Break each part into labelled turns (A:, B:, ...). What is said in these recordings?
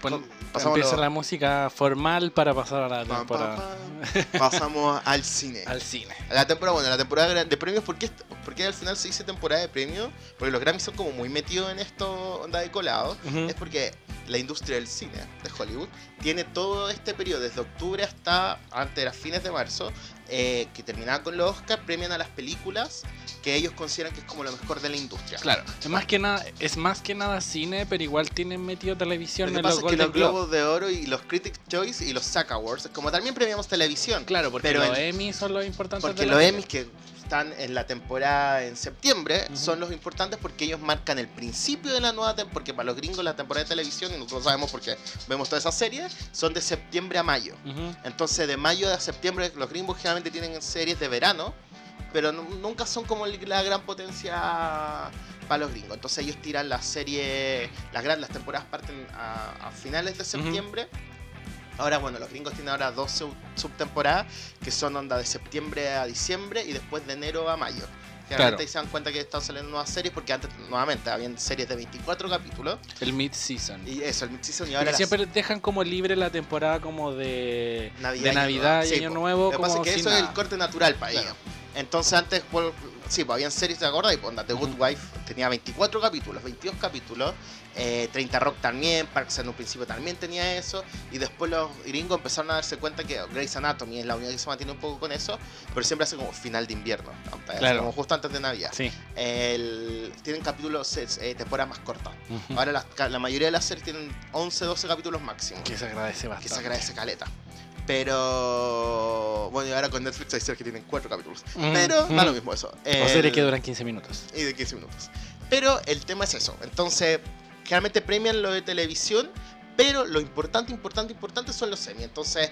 A: Pon- empieza
B: lo-
A: la música formal para pasar a la temporada.
B: Pasamos al cine.
A: Al cine.
B: La temporada, bueno, la temporada de premios, ¿por qué, por qué al final se dice temporada de premios? Porque los Grammys son como muy metidos en esto, onda de colado.
A: Ujú.
B: Es porque la industria del cine de Hollywood tiene todo este periodo, desde octubre hasta antes de fines de marzo, eh, que terminaba con los Oscars, premian a las películas que ellos consideran que es como lo mejor de la industria.
A: Claro, es más que nada, es más que nada cine, pero igual tienen metido televisión
B: Lo que
A: en
B: pasa
A: los
B: es que los. Globos de Oro y los Critics' Choice y los SAG Awards, como también premiamos televisión,
A: Claro, porque
B: Pero
A: los Emmy son los importantes.
B: porque
A: de
B: los. Emmys que están en la temporada en septiembre
A: Ujú.
B: son los importantes porque ellos marcan el principio de la nueva temporada, porque para los gringos la temporada de televisión, y nosotros sabemos porque vemos todas esas series, son de septiembre a mayo.
A: Ujú.
B: Entonces de mayo a septiembre los gringos generalmente tienen series de verano, pero nu- nunca son como la gran potencia para los gringos. Entonces ellos tiran las series, las, las temporadas parten a, a finales de septiembre. Ahora, bueno, los gringos tienen ahora dos sub- subtemporadas que son onda de septiembre a diciembre y después de enero a mayo. Generalmente
A: Claro.
B: ahí se dan cuenta que están saliendo nuevas series porque antes, nuevamente, habían series de 24 capítulos
A: El mid-season.
B: y eso, el mid-season y
A: Porque
B: ahora las-
A: siempre dejan como libre la temporada como de
B: Navidad
A: de Navidad
B: Año
A: y
B: Nuevo.
A: Año
B: Sí.
A: Nuevo.
B: Lo que pasa es que eso es el
A: nada.
B: corte natural para
A: Claro.
B: ellos. Entonces antes, pues, sí, pues habían series, ¿te acuerdas? Y pues, The Good. Wife tenía 24 capítulos, 22 capítulos. Eh, 30 Rock también, Parks en un principio también tenía eso. Y después los gringos empezaron a darse cuenta que Grey's Anatomy es la única que se mantiene un poco con eso. Pero siempre hace como final de invierno. Como justo antes de Navidad.
A: Sí.
B: El- tienen capítulos, eh, temporadas más cortas.
A: Ujú.
B: Ahora la, mayoría de las series tienen 11, 12 capítulos máximo
A: Que se agradece
B: que
A: bastante.
B: se agradece caleta. Pero bueno, y ahora con Netflix hay series que tienen cuatro capítulos.
A: Mm,
B: Pero
A: mm.
B: da lo mismo eso.
A: O
B: El-
A: series que duran 15 minutos.
B: Y de 15 minutos. Pero el tema es eso. Entonces, generalmente premian lo de televisión, pero lo importante, importante, importante son los Emmy. Entonces,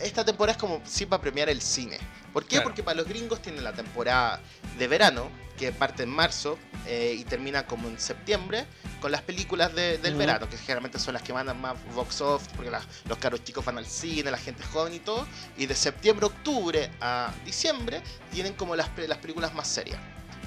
B: esta temporada es como sí para premiar el cine. ¿Por qué?
A: Claro.
B: Porque para los gringos tienen la temporada de verano, que parte en marzo eh, y termina como en septiembre, con las películas de- del verano, que generalmente son las que mandan más box office, porque las- los caros chicos van al cine, la gente joven y todo. Y de septiembre, octubre a diciembre tienen como las películas más serias.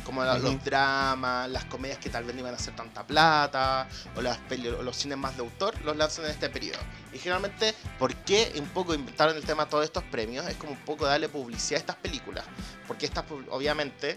B: Como los dramas, las comedias que tal vez no iban a hacer tanta plata, o, las o los cines más de autor, los lanzan en este periodo. Y generalmente, ¿por qué un poco inventaron el tema de todos estos premios? Es como un poco darle publicidad a estas películas. Porque estas, obviamente,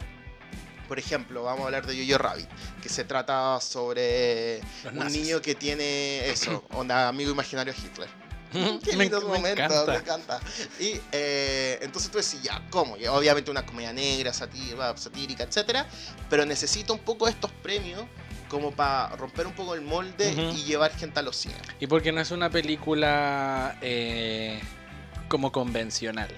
B: por ejemplo, vamos a hablar de Jojo Rabbit, que se trata sobre
A: Los
B: un
A: nazis.
B: niño que tiene eso, onda amigo imaginario Hitler. Qué
A: Me-
B: lindo
A: me
B: momento,
A: encanta.
B: me encanta. Y eh, entonces tú decís, ya, ¿cómo? Obviamente una comedia negra, satírica, satírica, etcétera, pero necesita un poco de estos premios como para romper un poco el molde y llevar gente a los cines.
A: Y porque no es una película eh, como convencional.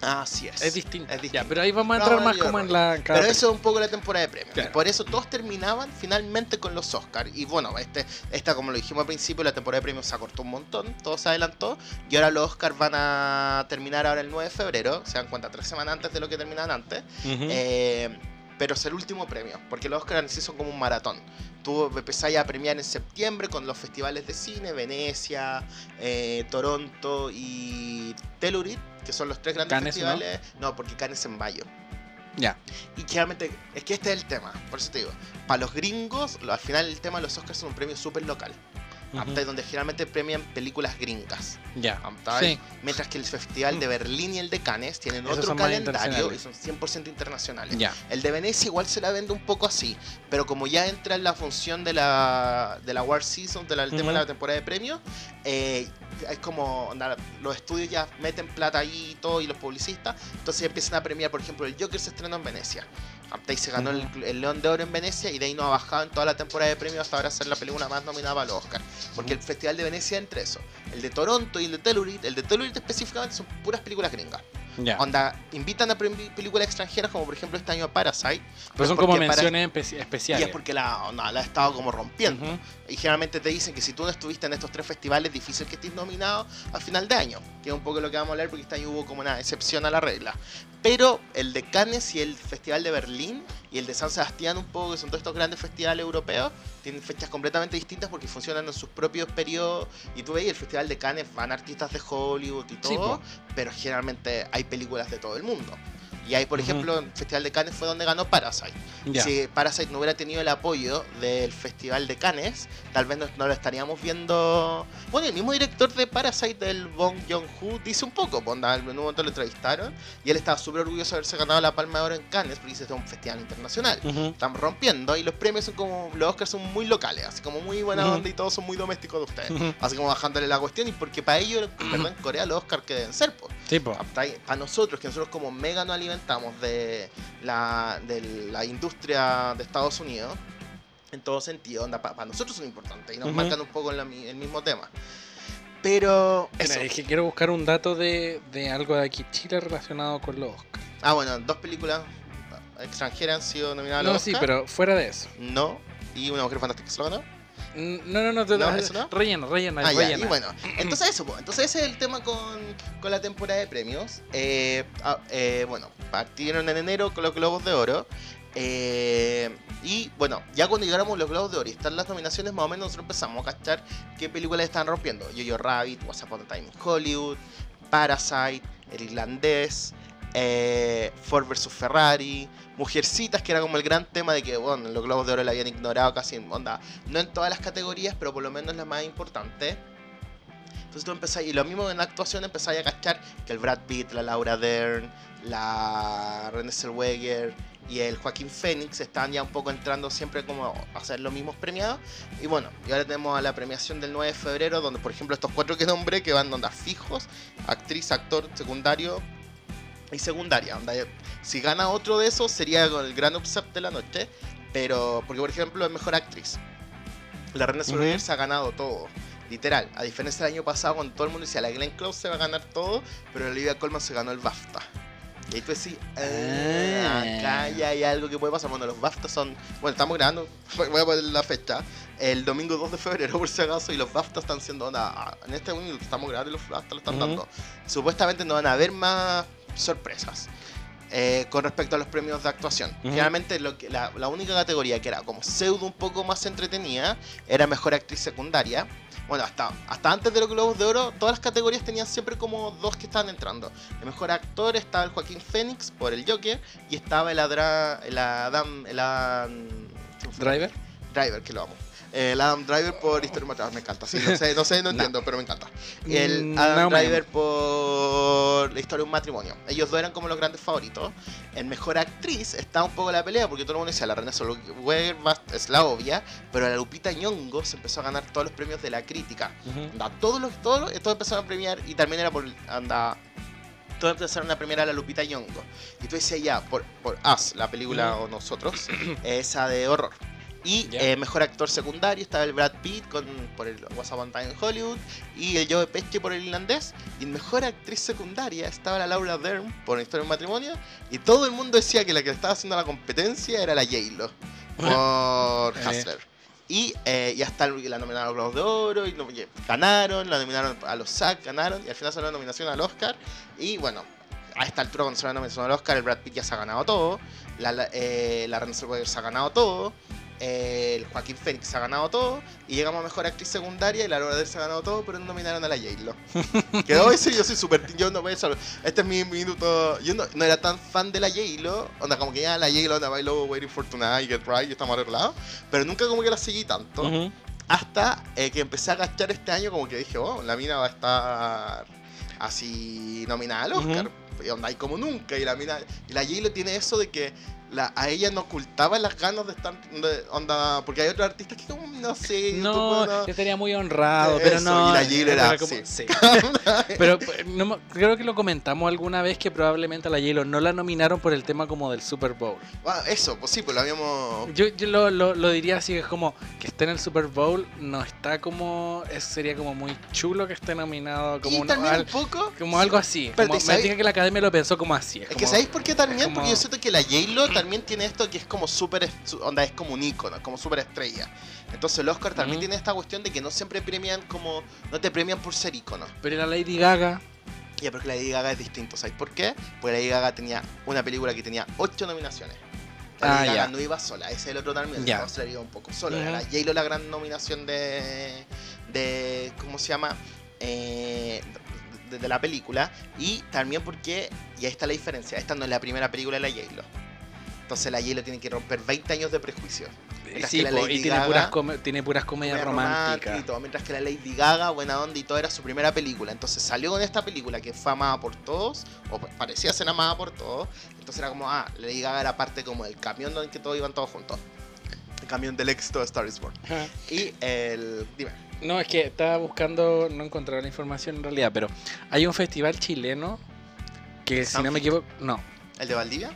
B: Así es.
A: Es distinta.
B: Es distinto.
A: Ya, pero ahí vamos a entrar
B: no,
A: más como en la... cada
B: Pero eso es un poco la temporada de premios.
A: Claro.
B: Y por eso todos terminaban finalmente con los Oscars. Y bueno, este, esta, como lo dijimos al principio, la temporada de premios se acortó un montón, todo se adelantó. Y ahora los Oscars van a terminar ahora el 9 de febrero. Se dan cuenta, tres semanas antes de lo que terminaban antes. Eh, pero es el último premio, porque los Oscars sí son como un maratón. Tú empezás ya a premiar en septiembre con los festivales de cine, Venecia, eh, Toronto y Telluride, que son los tres grandes festivales. ¿no? porque Cannes es en mayo.
A: Ya.
B: Y generalmente, es que este es el tema, por eso te digo, para los gringos, al final el tema de los Oscars son un premio súper local, ¿aptai? donde generalmente premian películas gringas.
A: Ya. Sí.
B: Mientras que el Festival de Berlín y el de Cannes tienen
A: Esos
B: otro calendario y son 100% internacionales.
A: Ya.
B: El de Venecia igual se la vende un poco así, pero como ya entra en la función de la, de la War Season, del tema de la temporada de premios, eh, es como onda, los estudios ya meten plata ahí y todo, y los publicistas, entonces empiezan a premiar, por ejemplo, el Joker se estrenó en Venecia. Ahí se ganó el, el León de Oro en Venecia y de ahí no ha bajado en toda la temporada de premios hasta ahora ser la película más nominada para los Oscars. Porque el Festival de Venecia entre eso. El de Toronto y el de Telluride, el de Telluride específicamente son puras películas gringas.
A: Ya.
B: Onda, invitan a películas extranjeras como por ejemplo este año Parasite.
A: Pero son como menciones
B: Y
A: especiales.
B: es porque la, onda, la ha estado como rompiendo.
A: Ujú.
B: Y generalmente te dicen que si tú no estuviste en estos tres festivales, es difícil que estés nominado a final de año. Que es un poco lo que vamos a hablar porque este año hubo como una excepción a la regla. Pero el de Cannes y el Festival de Berlín y el de San Sebastián un poco, que son todos estos grandes festivales europeos, tienen fechas completamente distintas porque funcionan en sus propios periodos. Y tú veis, el Festival de Cannes van artistas de Hollywood y todo,
A: Sí,
B: pero generalmente hay películas de todo el mundo. Y ahí, por ejemplo, el Festival de Cannes fue donde ganó Parasite.
A: Ya.
B: Si Parasite no hubiera tenido el apoyo del Festival de Cannes, tal vez no, no lo estaríamos viendo. Bueno, el mismo director de Parasite, el Bong Joon-ho, dice un poco. onda, En un momento lo entrevistaron y él estaba súper orgulloso de haberse ganado la Palma de Oro en Cannes porque dice es un festival internacional.
A: Ujú.
B: Están rompiendo y los premios son como. Los Oscars son muy locales, así como muy buena
A: Ujú.
B: onda y todos son muy domésticos de ustedes. Así como bajándole la cuestión y porque para ellos, en verdad, en Corea los Oscars que deben ser, pues.
A: Sí.
B: Para nosotros, que nosotros como mega nos alimentamos de la, de la industria de Estados Unidos, en todo sentido, para nosotros son importantes y nos
A: Ujú.
B: marcan un poco en la el mismo tema. Pero
A: Mira, es que quiero buscar un dato de, de algo de aquí Chile relacionado con los.
B: Ah, bueno, dos películas extranjeras han sido nominadas a
A: No, sí, pero fuera de eso.
B: No. Y una mujer fantástica se lo ganó.
A: No, no, no, te-
B: ¿No? ¿Eso no?
A: rellena, rellena,
B: Ah, ya,
A: rellena.
B: y bueno, entonces eso, po. entonces ese es el tema con, con la temporada de premios. Eh, ah, eh, bueno, partieron en enero con los Globos de Oro. eh, y bueno, ya cuando llegáramos los Globos de Oro y están las nominaciones, más o menos nosotros empezamos a cachar qué películas están rompiendo. Jojo Rabbit, What's Upon a Time in Hollywood, Parasite, El Irlandés, eh, Ford vs Ferrari, Mujercitas, que era como el gran tema de que, bueno, los Globos de Oro la habían ignorado casi en onda, no en todas las categorías, pero por lo menos la más importante. Entonces tú empezáis, y lo mismo en actuación empezáis a cachar que el Brad Pitt, la Laura Dern, la Renée Zellweger y el Joaquín Phoenix estaban ya un poco entrando siempre como a ser los mismos premiados. Y bueno, y ahora tenemos a la premiación del 9 de febrero, donde por ejemplo estos cuatro que nombré, que van onda fijos, actriz, actor, secundario y secundaria. Onda, si gana otro de esos sería con el gran upset de la noche, pero porque por ejemplo es mejor actriz. La Zellweger
A: Ujú.
B: se ha ganado todo. Literal, a diferencia del año pasado cuando todo el mundo decía la Glenn Close se va a ganar todo, pero la Olivia Colman se ganó el BAFTA. Y ahí tú decís, "Ah,
A: Ah.
B: acá ya hay algo que puede pasar. Bueno, los BAFTA son, bueno, estamos grabando, voy a poner la fecha, el domingo 2 de febrero por si acaso, y los BAFTA están siendo, onda, en este momento estamos grabando y los BAFTA lo están dando. Supuestamente no van a haber más sorpresas. eh, con respecto a los premios de actuación.
A: Ujú.
B: Generalmente lo que, la, la única categoría que era como pseudo un poco más entretenida era mejor actriz secundaria. Bueno, hasta, hasta antes de los Globos de Oro, todas las categorías tenían siempre como dos que estaban entrando. El mejor actor estaba el Joaquín Phoenix por el Joker y estaba el, Adra, el Adam, el Adam
A: Driver.
B: Driver, que lo amo. El Adam Driver por Historia Matar, me encanta. Sí, no sé, no, sé, no
A: No.
B: entiendo, pero me encanta. El
A: Mm,
B: Adam
A: no,
B: Driver por la historia de un matrimonio. Ellos dos eran como los grandes favoritos. En mejor actriz está un poco la pelea porque todo el mundo decía la René Zellweger es la obvia, pero la Lupita Nyong'o se empezó a ganar todos los premios de la crítica.
A: Ujú.
B: Anda, todos los, todos, los- todos empezaron a premiar y también era por anda todos empezaron a premiar a la Lupita Nyong'o. Y tú decías ya, por, por Us, la película o nosotros, esa de horror. Y
A: Ya.
B: eh, mejor actor secundario estaba el Brad Pitt con, por el What's a Time in Hollywood y el Joe Pesci por el irlandés. Y en mejor actriz secundaria estaba la Laura Dern por Historia de un Matrimonio. Y todo el mundo decía que la que estaba haciendo la competencia era la J-Lo por
A: Eh.
B: Hustler. Y eh, ya está la nominaron a los Globos de Oro y y ganaron, la nominaron a los SAG, ganaron y al final salió la nominación al Oscar. Y bueno, a esta altura cuando salió la nominación al Oscar, el Brad Pitt ya se ha ganado todo, la, la, eh, la se ha ganado todo, el Joaquín Phoenix se ha ganado todo y llegamos a Mejor Actriz Secundaria y la Laura Dern se ha ganado todo, pero no nominaron a la J-Lo. Que debo decir, yo soy súper... Yo no voy a Este es mi minuto... Yo no, no era tan fan de la J-Lo, onda como que ya la J-Lo, onda bailó Waiting for Tonight, Get Right, y estamos arreglados, pero nunca como que la seguí tanto. Hasta eh, que empecé a agachar este año, como que dije, oh, la mina va a estar así nominada al Oscar. Y onda, y como nunca. Y la mina. Y la J-Lo tiene eso de que la, a ella no ocultaba las ganas de estar. de- onda, porque hay otros artistas que, como, no sé.
A: No, yo estaría muy honrado, pero no.
B: y la era
A: como- sí. Pero no me- creo que lo comentamos alguna vez que probablemente a la J-Lo no la nominaron por el tema como del Super Bowl.
B: Ah, eso, pues sí, pues lo habíamos.
A: Yo, yo lo, lo- lo diría así, es como que esté en el Super Bowl, no está como, sería como muy chulo que esté nominado como,
B: y
A: un-
B: también
A: al-
B: un poco.
A: como algo así.
B: Espérate,
A: Como, me diga que la academia lo pensó como así. Es,
B: Es que ¿sabéis por qué también? Porque yo siento que la J-Lo también tiene esto que es como súper, onda, es como un ícono, como súper estrella. Entonces el Oscar también tiene esta cuestión de que no siempre premian como, no te premian por ser ícono.
A: Pero la Lady Gaga,
B: Ya, pero que la Lady Gaga es distinto, ¿sabes por qué? Porque la Lady Gaga tenía una película que tenía ocho nominaciones. La
A: Ah,
B: Lady Gaga no iba sola, ese es el otro también, no se le iba un poco solo. Era
A: Ujú.
B: la J-Lo la gran nominación de, de ¿cómo se llama? Eh, de, de la película. Y también porque, y ahí está la diferencia, esta no es la primera película de la J-Lo. Entonces la J-Lo tiene que romper 20 años de prejuicios. Mientras
A: Sí,
B: que la Lady
A: y tiene
B: Gaga-
A: puras, come- tiene puras comedias
B: Comedia romántica
A: románticas.
B: y todo, mientras que la Lady Gaga, buena onda y todo era su primera película. Entonces salió con esta película que fue amada por todos, o parecía ser amada por todos. Entonces era como, ah, Lady Gaga era parte como del camión donde que todos iban todos juntos. El camión del éxito de Star is Born.
A: Ajá.
B: Y el. Dime.
A: No, es que estaba buscando, no encontraba la información en realidad, pero hay un festival chileno que si no me equivoco, no,
B: ¿El de Valdivia?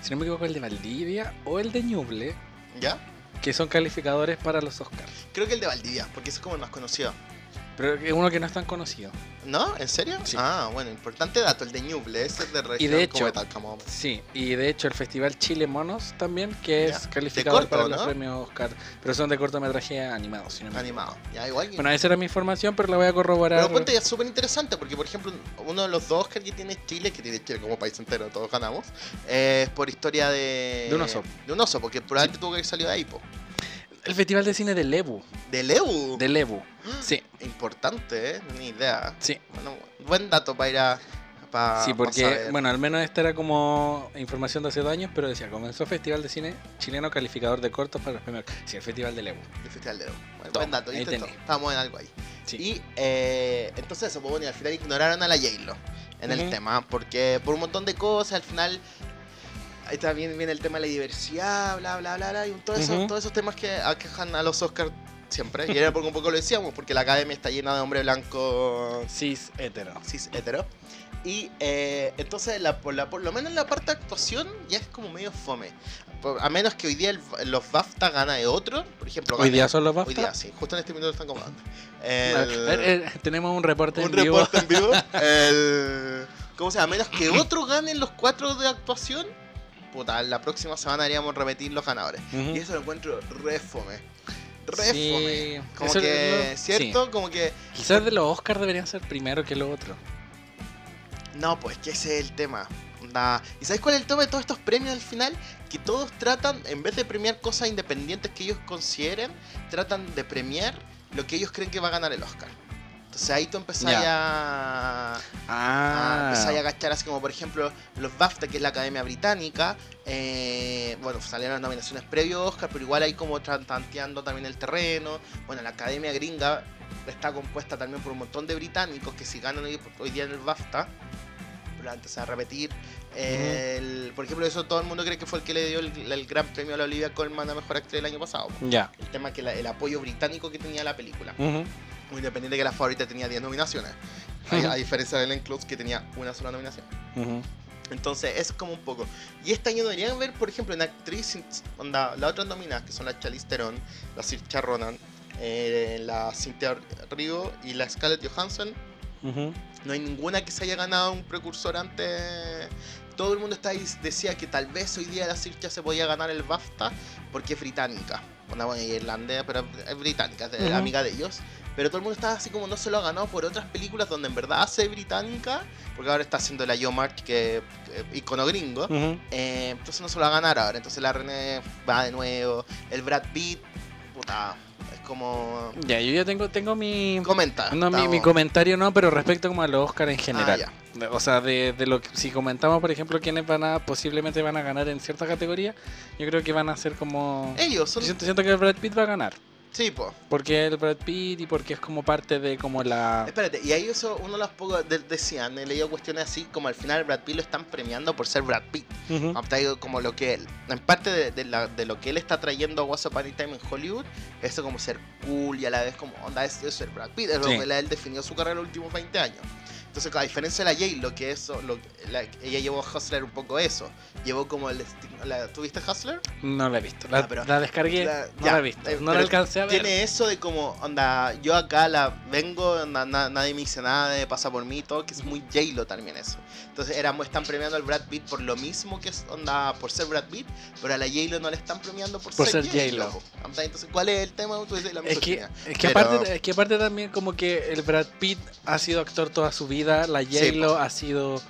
A: Si no me equivoco el de Valdivia o el de Ñuble,
B: ¿Ya?
A: que son calificadores para los Oscars.
B: Creo que el de Valdivia, porque ese es como el más conocido.
A: Pero es uno que no es tan conocido.
B: ¿No? ¿En serio?
A: Sí.
B: Ah, bueno, importante dato, el de Ñuble, ese es de región
A: de
B: como
A: hecho-
B: de Talcahuano.
A: Sí, y de hecho el festival Chile Monos también, que es
B: Ya.
A: calificador
B: De corto,
A: para
B: ¿no?
A: los premios Oscar, pero son de cortometraje animado. Si no me
B: Animado. Ya, igual.
A: Bueno, esa era mi información, pero la voy a corroborar.
B: Pero ponte, es súper interesante porque, por ejemplo, uno de los dos Oscar que tiene Chile, que tiene Chile como país entero, todos ganamos, eh, es por historia de.
A: De un oso.
B: De un oso, porque probablemente tuvo que haber salido de ahí, po.
A: El festival de cine de Lebu.
B: De Leu.
A: De Lebu. Sí,
B: Importante, ¿eh? Ni idea.
A: sí.
B: Bueno, buen dato para ir a.
A: Sí, porque, bueno, al menos esta era como información de hace dos años, pero decía, comenzó Festival de Cine Chileno Calificador de Cortos para los premios. Sí, el Festival de Lebu.
B: El Festival de Leu. Bueno, buen dato,
A: ahí.
B: Estamos en algo ahí.
A: Sí.
B: Y eh, entonces eso, pues bueno, y al final ignoraron a la J-Lo en el tema, porque por un montón de cosas, al final ahí también viene el tema de la diversidad, bla, bla, bla, bla, y todos esos,
A: Ujú.
B: todos esos temas que aquejan a los Oscars siempre. Y era porque un poco lo decíamos, porque la academia está llena de hombres blancos
A: Cis hetero.
B: cis hetero. Y eh, entonces, la, por, la- por lo menos en la parte de actuación, ya es como medio fome. Por- a menos que hoy día el- los BAFTA gana de otro, por ejemplo.
A: Hoy día son los
B: Hoy
A: BAFTA.
B: día, sí, justo en este minuto están como
A: A ver,
B: El,
A: eh, tenemos un reporte
B: un
A: en vivo.
B: reporte en vivo. El, ¿Cómo se llama? A menos que otro gane los cuatro de actuación, puta, la próxima semana haríamos repetir los ganadores. Y eso lo encuentro re fome. Re
A: Sí,
B: fome. Como que,
A: lo-
B: ¿cierto? Como que.
A: Quizás de los Oscars deberían ser primero que lo otro.
B: No, pues que ese es el tema. Onda, ¿Y sabes cuál es el tema de todos estos premios al final? Que todos tratan, en vez de premiar cosas independientes que ellos consideren, tratan de premiar lo que ellos creen que va a ganar el Oscar. Entonces ahí tú empezás a, a
A: Ah,
B: empezar a agachar así como por ejemplo los BAFTA, que es la Academia Británica. eh, bueno, salieron las nominaciones previo Oscar, pero igual hay como tanteando también el terreno. Bueno, la Academia Gringa está compuesta también por un montón de británicos que si ganan hoy, hoy día en el BAFTA, se va a repetir. eh, el- por ejemplo, eso todo el mundo cree que fue el que le dio el, el gran premio a la Olivia Colman a Mejor Actriz el año pasado.
A: Ya.
B: El tema que la- el apoyo británico que tenía la película.
A: Ujú.
B: Muy independiente que la favorita tenía 10 nominaciones. A,
A: Ujú.
B: a diferencia de Ellen Close que tenía una sola nominación.
A: Ujú.
B: Entonces, eso es como un poco. Y este año deberían ver, por ejemplo, en actriz, onda, las otras nominadas, que son la Charlize Theron, la Saoirse Ronan, eh, la Cynthia Rigo y la Scarlett Johansson.
A: Ujú.
B: No hay ninguna que se haya ganado un precursor antes. Todo el mundo está ahí, decía que tal vez hoy día la Saoirse se podía ganar el BAFTA porque es británica. Una buena irlandesa, pero es británica, es de-
A: Ujú.
B: amiga de ellos. Pero todo el mundo estaba así como no se lo ha ganado por otras películas donde en verdad hace británica, porque ahora está haciendo la Yo March, que que icono gringo. Eh, entonces no se lo va a ganar ahora. Entonces la René va de nuevo. El Brad Pitt, puta, es como.
A: Ya, yo ya tengo, tengo mi.
B: Comenta.
A: No, mi, comentario no, pero respecto como a los Oscars en
B: Ah,
A: general.
B: ya.
A: De- O sea, de, de lo que si comentamos, por ejemplo, quiénes van a posiblemente van a ganar en cierta categoría, yo creo que van a ser como
B: Ellos son.
A: Siento que el Brad Pitt va a ganar,
B: Sí, po.
A: porque el Brad Pitt y porque es como parte de como la
B: Espérate, y ahí eso, uno de los pocos de- decían, he leído cuestiones así, como al final Brad Pitt lo están premiando por ser Brad Pitt. Ha traído como lo que él, en parte de, de la- de lo que él está trayendo a What's Up Any Time en Hollywood, eso como ser cool y a la vez como onda es, es ser Brad Pitt, es lo que él definió su carrera en los últimos 20 años. Entonces, a diferencia de la Jay, lo que eso, lo, la- ella llevó a Hustler un poco eso. Llevó como el la, ¿Tuviste Hustler?
A: No la he visto. La,
B: Ah, pero-
A: la descargué,
B: La-
A: no
B: ya,
A: la he visto.
B: eh,
A: no la alcancé a ver.
B: Tiene eso de como, onda, yo acá la vengo, onda, na- nadie me dice nada, pasa por mí, todo, que es muy J-Lo también eso. Entonces era, están premiando al Brad Pitt por lo mismo que es, onda, por ser Brad Pitt, pero a la J-Lo no le están premiando por,
A: Por
B: ser,
A: ser
B: J-Lo. Entonces, ¿cuál es el tema? Tú dices la
A: Es que, es, que
B: Pero-
A: aparte, es que aparte también como que el Brad Pitt ha sido actor toda su vida, la J-Lo ha sido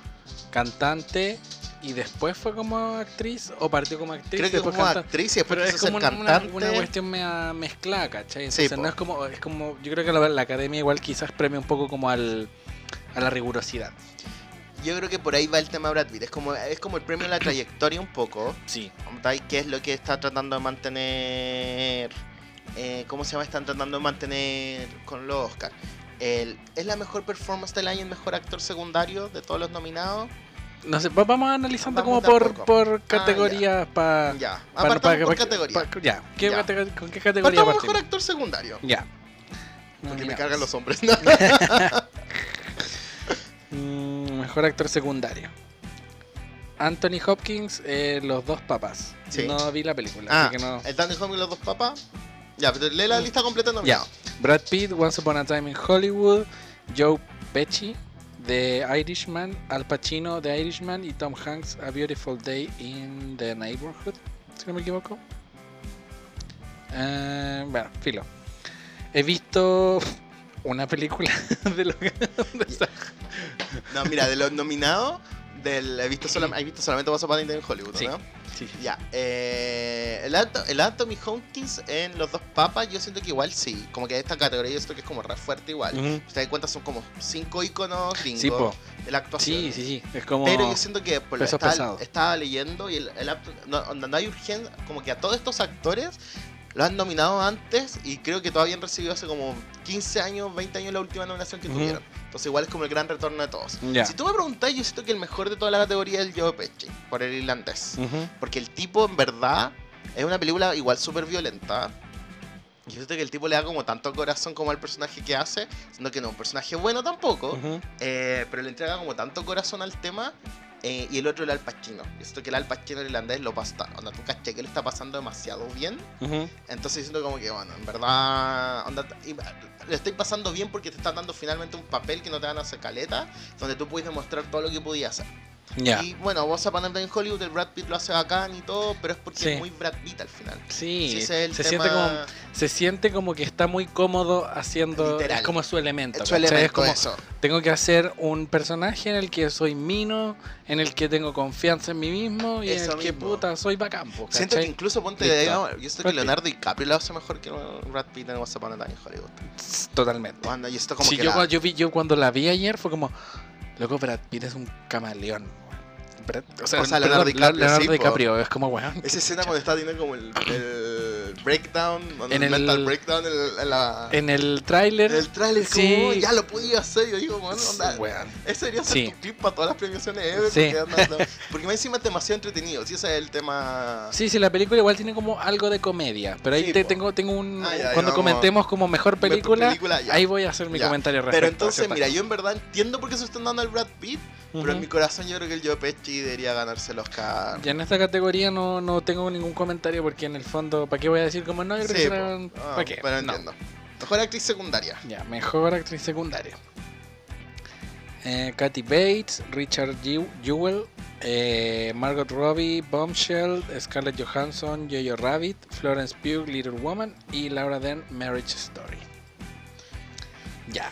A: cantante y después fue como actriz o partió como actriz
B: Creo que
A: después
B: como
A: cantante.
B: actriz y después
A: Pero es
B: quiso ser
A: como una,
B: cantante.
A: una cuestión mea- mezclada, ¿cachai? Entonces no es como, es como, yo creo que la, la academia igual quizás premia un poco como al, a la rigurosidad.
B: Yo creo que por ahí va el tema de Brad Pitt. Es como, es como el premio a la trayectoria un poco.
A: Sí.
B: Que es lo que está tratando de mantener. eh, ¿Cómo se llama? Están tratando de mantener con los Oscars. El, ¿Es la mejor performance del año el mejor actor secundario de todos los nominados?
A: No sé, va- vamos analizando
B: Vamos
A: como por, por
B: Ah,
A: categorías para...
B: Ya, apartamos por categoría.
A: ya, ¿Qué
B: Ya.
A: ¿con qué categoría partimos?
B: mejor actor secundario.
A: Ya.
B: Porque me cargan los hombres.
A: Mm, mejor actor secundario. Anthony Hopkins, eh, Los dos papas.
B: Sí.
A: No vi la película,
B: ah,
A: así que no.
B: el Danny Home y los dos papas. Ya, pero lee la lista completa
A: Ya. Brad Pitt, Once Upon a Time in Hollywood, Joe Pesci, The Irishman, Al Pacino, The Irishman y Tom Hanks, A Beautiful Day in the Neighborhood, si no me equivoco. Eh, bueno, filo. He visto una película de lo que...
B: No, mira, de los nominados, del, he, visto solam- he visto solamente Once Upon a Time in Hollywood,
A: Sí.
B: ¿no?
A: Sí.
B: Ya, eh, el, Anto- el Anthony Hopkins en Los Dos Papas, yo siento que igual sí. Como que esta categoría yo siento que es como re fuerte igual.
A: Ujú.
B: Si te das cuenta, son como cinco iconos gringos
A: Sí,
B: de la actuación.
A: Sí, sí, sí. Es como...
B: Pero yo siento que por lo
A: pesos
B: estaba, estaba leyendo y el, el no, no hay urgencia, como que a todos estos actores los han nominado antes y creo que todavía han recibido hace como 15 años, 20 años la última nominación que tuvieron. Entonces igual es como el gran retorno de todos. Si tú me preguntás, yo siento que el mejor de toda la categoría es el Joe Pesci, por el irlandés. Porque el tipo, en verdad, es una película igual súper violenta. Yo siento que el tipo le da como tanto corazón como al personaje que hace, siendo que no es un personaje bueno tampoco, eh, pero le entrega como tanto corazón al tema. Eh, y el otro, el Al Pacino. Yo siento que el Al Pacino irlandés lo pasa. Onda, tú caché que le está pasando demasiado bien.
A: Ujú.
B: Entonces siento como que, bueno, en verdad, onda, y- le estoy pasando bien porque te están dando finalmente un papel que no te dan a hacer caleta, donde tú puedes demostrar todo lo que podías hacer.
A: Ya.
B: Y bueno, vos a poner en Hollywood, el Brad Pitt lo hace bacán y todo, pero es porque
A: Sí.
B: es muy Brad Pitt al final.
A: Sí,
B: el
A: se,
B: tema-
A: siente como, se siente como que está muy cómodo haciendo.
B: Literal.
A: Es como su elemento.
B: Su elemento
A: es como,
B: eso.
A: tengo que hacer un personaje en el que soy mino, en el que tengo confianza en mí mismo y en
B: Eso
A: el que
B: mismo.
A: puta soy bacán. po,
B: Siento que incluso ponte,
A: Listo.
B: digamos, yo siento que Leonardo DiCaprio lo hace mejor que Brad Pitt en What's Up in Hollywood.
A: Totalmente.
B: Cuando, y esto como
A: Sí,
B: que
A: yo,
B: la-
A: yo, vi, yo cuando la vi ayer fue como, loco, Brad Pitt es un camaleón. Brad- o sea,
B: O sea, Leonardo DiCaprio,
A: Leonardo
B: sí.
A: DiCaprio, es como, weón.
B: Esa escena cuando está teniendo como el, el breakdown,
A: En
B: el
A: el-
B: mental breakdown el- en la...
A: En el tráiler.
B: el trailer,
A: sí.
B: como, "Oh, ya lo podía hacer, yo digo, bueno, onda,
A: weón.
B: ese debería ser
A: Sí.
B: tu clip para todas las premiaciones ever,
A: Sí.
B: porque, onda, no- porque más encima es demasiado entretenido, sí, ese es el tema...
A: Sí, sí, la película igual tiene como algo de comedia. Pero ahí te, tengo, tengo un.
B: Ah, ya,
A: cuando comentemos como mejor película,
B: película,
A: ahí voy a hacer mi
B: Ya.
A: comentario respecto
B: Pero entonces, mira, yo en verdad entiendo por qué se están dando al Brad Pitt, pero en mi corazón yo creo que el Joe Pesci debería ganarse el Oscar.
A: Ya en esta categoría no, no tengo ningún comentario porque en el fondo, ¿para qué voy a decir como no? Yo creo
B: Sí,
A: que
B: Ah,
A: ¿Para qué?
B: Pero
A: No.
B: entiendo. Mejor actriz secundaria.
A: Ya, mejor actriz secundaria. Eh, Kathy Bates, Richard Jew- Jewell, eh, Margot Robbie, Bombshell, Scarlett Johansson, Jojo Rabbit, Florence Pugh, Little Woman y Laura Dern, Marriage Story. Ya.